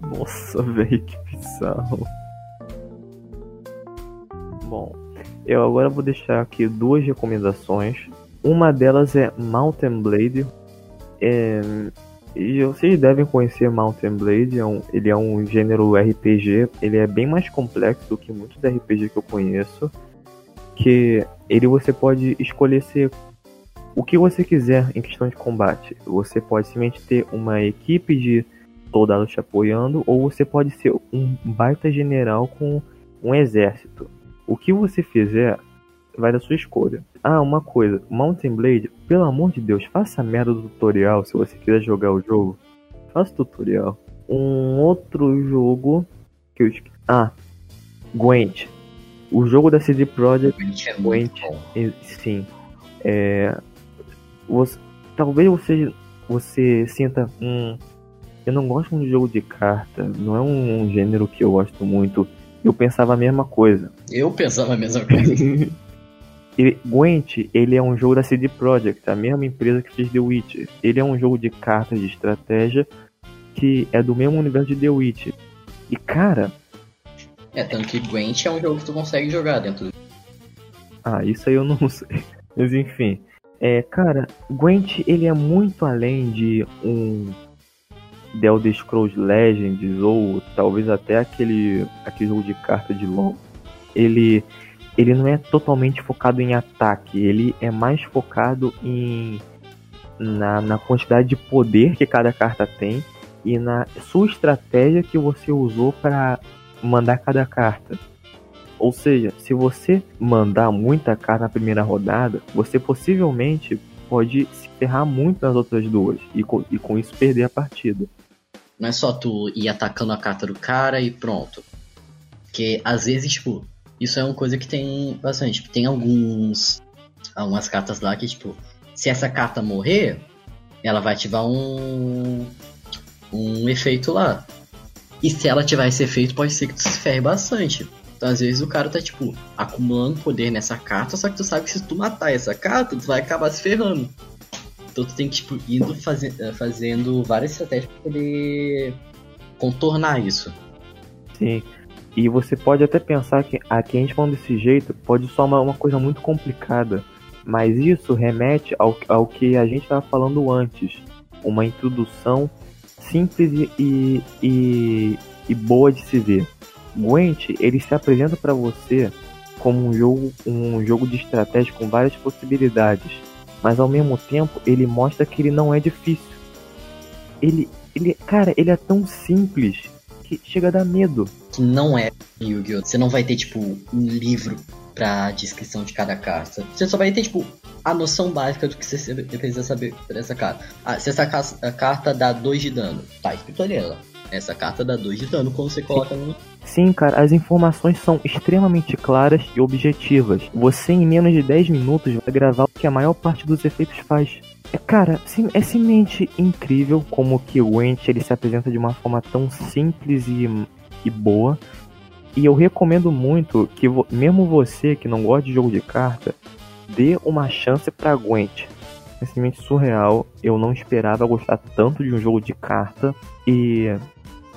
Nossa, velho, que bizarro. Bom, eu agora vou deixar aqui duas recomendações. Uma delas é Mountain Blade. É, e vocês devem conhecer Mountain Blade, é um, ele é um gênero RPG, ele é bem mais complexo do que muitos RPG que eu conheço. Que ele você pode escolher ser o que você quiser em questão de combate. Você pode simplesmente ter uma equipe de soldados te apoiando, ou você pode ser um baita general com um exército. O que você fizer vai da sua escolha. Ah, uma coisa, Mountain Blade, pelo amor de Deus, faça a merda do tutorial se você quiser jogar o jogo. Faça o tutorial. Um outro jogo que eu Ah, Gwent. O jogo da CD Projekt. Gwent é Gwent, sim. É, você, talvez você você sinta um eu não gosto muito de jogo de carta, não é um, um gênero que eu gosto muito. Eu pensava a mesma coisa. Eu pensava a mesma coisa. Ele, Gwent, ele é um jogo da CD Projekt, a mesma empresa que fez The Witcher. Ele é um jogo de cartas de estratégia que é do mesmo universo de The Witcher. E cara, é, tanto que Gwent é um jogo que tu consegue jogar dentro do ah, isso aí eu não sei. Mas enfim, é, cara, Gwent ele é muito além de um The Elder Scrolls Legends ou talvez até aquele aquele jogo de carta de LoL. Ele ele não é totalmente focado em ataque, ele é mais focado em na, na quantidade de poder que cada carta tem e na sua estratégia que você usou para mandar cada carta. Ou seja, se você mandar muita carta na primeira rodada, você possivelmente pode se ferrar muito nas outras duas e com, e com isso perder a partida. Não é só tu ir atacando a carta do cara e pronto. Porque às vezes, tipo, isso é uma coisa que tem bastante. Tem alguns. Algumas cartas lá que, tipo, se essa carta morrer, ela vai ativar um. um efeito lá. E se ela tiver esse efeito, pode ser que tu se ferre bastante. Então, às vezes, o cara tá, tipo, acumulando poder nessa carta, só que tu sabe que se tu matar essa carta, tu vai acabar se ferrando. Então tu tem que, tipo, indo faze eh, fazendo várias estratégias pra poder contornar isso. Sim. E você pode até pensar que a gente falando desse jeito pode soar uma, uma coisa muito complicada. Mas isso remete ao, ao que a gente estava falando antes. Uma introdução simples e, e, e boa de se ver. Gwent, ele se apresenta para você como um jogo, um jogo de estratégia com várias possibilidades, mas ao mesmo tempo ele mostra que ele não é difícil. Ele, ele, cara, ele é tão simples que chega a dar medo. Que não é Yu-Gi-Oh! Você não vai ter, tipo, um livro pra descrição de cada carta. Você só vai ter, tipo, a noção básica do que você precisa saber dessa carta. Ah, se essa ca carta dá 2 de dano, tá escrito ali ela. Essa carta dá 2 de dano quando você coloca no. Sim, cara, as informações são extremamente claras e objetivas. Você, em menos de 10 minutos, vai gravar o que a maior parte dos efeitos faz. É, cara, é simplesmente incrível como que o Gwent ele se apresenta de uma forma tão simples e, e boa. E eu recomendo muito que, mesmo você que não gosta de jogo de carta, dê uma chance pra Gwent. É simplesmente surreal. Eu não esperava gostar tanto de um jogo de carta. E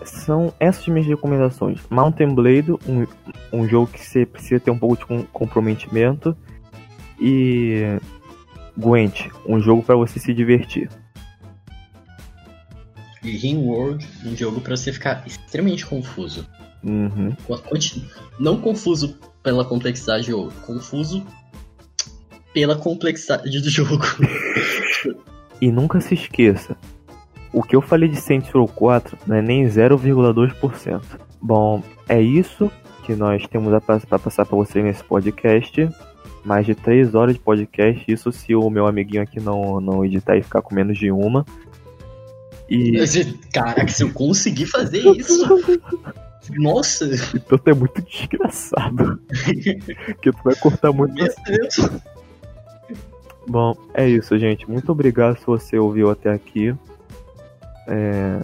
são essas minhas recomendações. Mountain Blade, um, um jogo que você precisa ter um pouco de com- comprometimento. E Gwent, um jogo para você se divertir. E Ringworld, um jogo pra você ficar extremamente confuso. Uhum. Não confuso pela complexidade do jogo, confuso pela complexidade do jogo. E nunca se esqueça, o que eu falei de Saints Row 4 não é nem 0,2%. Bom, é isso que nós temos para passar para vocês nesse podcast. Mais de 3 horas de podcast, isso se o meu amiguinho aqui não, não editar e ficar com menos de uma. E Caraca, se eu conseguir fazer isso. Nossa! então tu é muito desgraçado. que tu vai cortar muito Meu Deus! Bom, é isso, gente. Muito obrigado se você ouviu até aqui. É,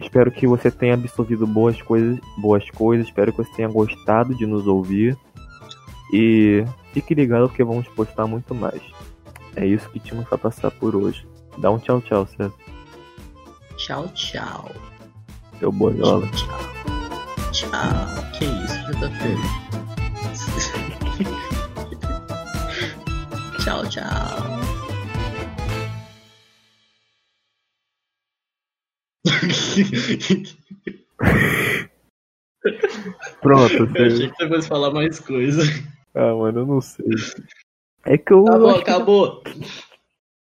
Espero que você tenha absorvido boas coisas, boas coisas. Espero que você tenha gostado de nos ouvir. E fique ligado porque vamos postar muito mais. É isso que tínhamos pra passar por hoje. Dá um tchau, tchau, César. Tchau, tchau. Seu boiola. Tchau. Tchau. Que isso, JP? tchau, tchau. Pronto, Eu achei que você fosse falar mais coisa. Ah, mano, eu não sei. É que eu. Tá bom, acho que- acabou.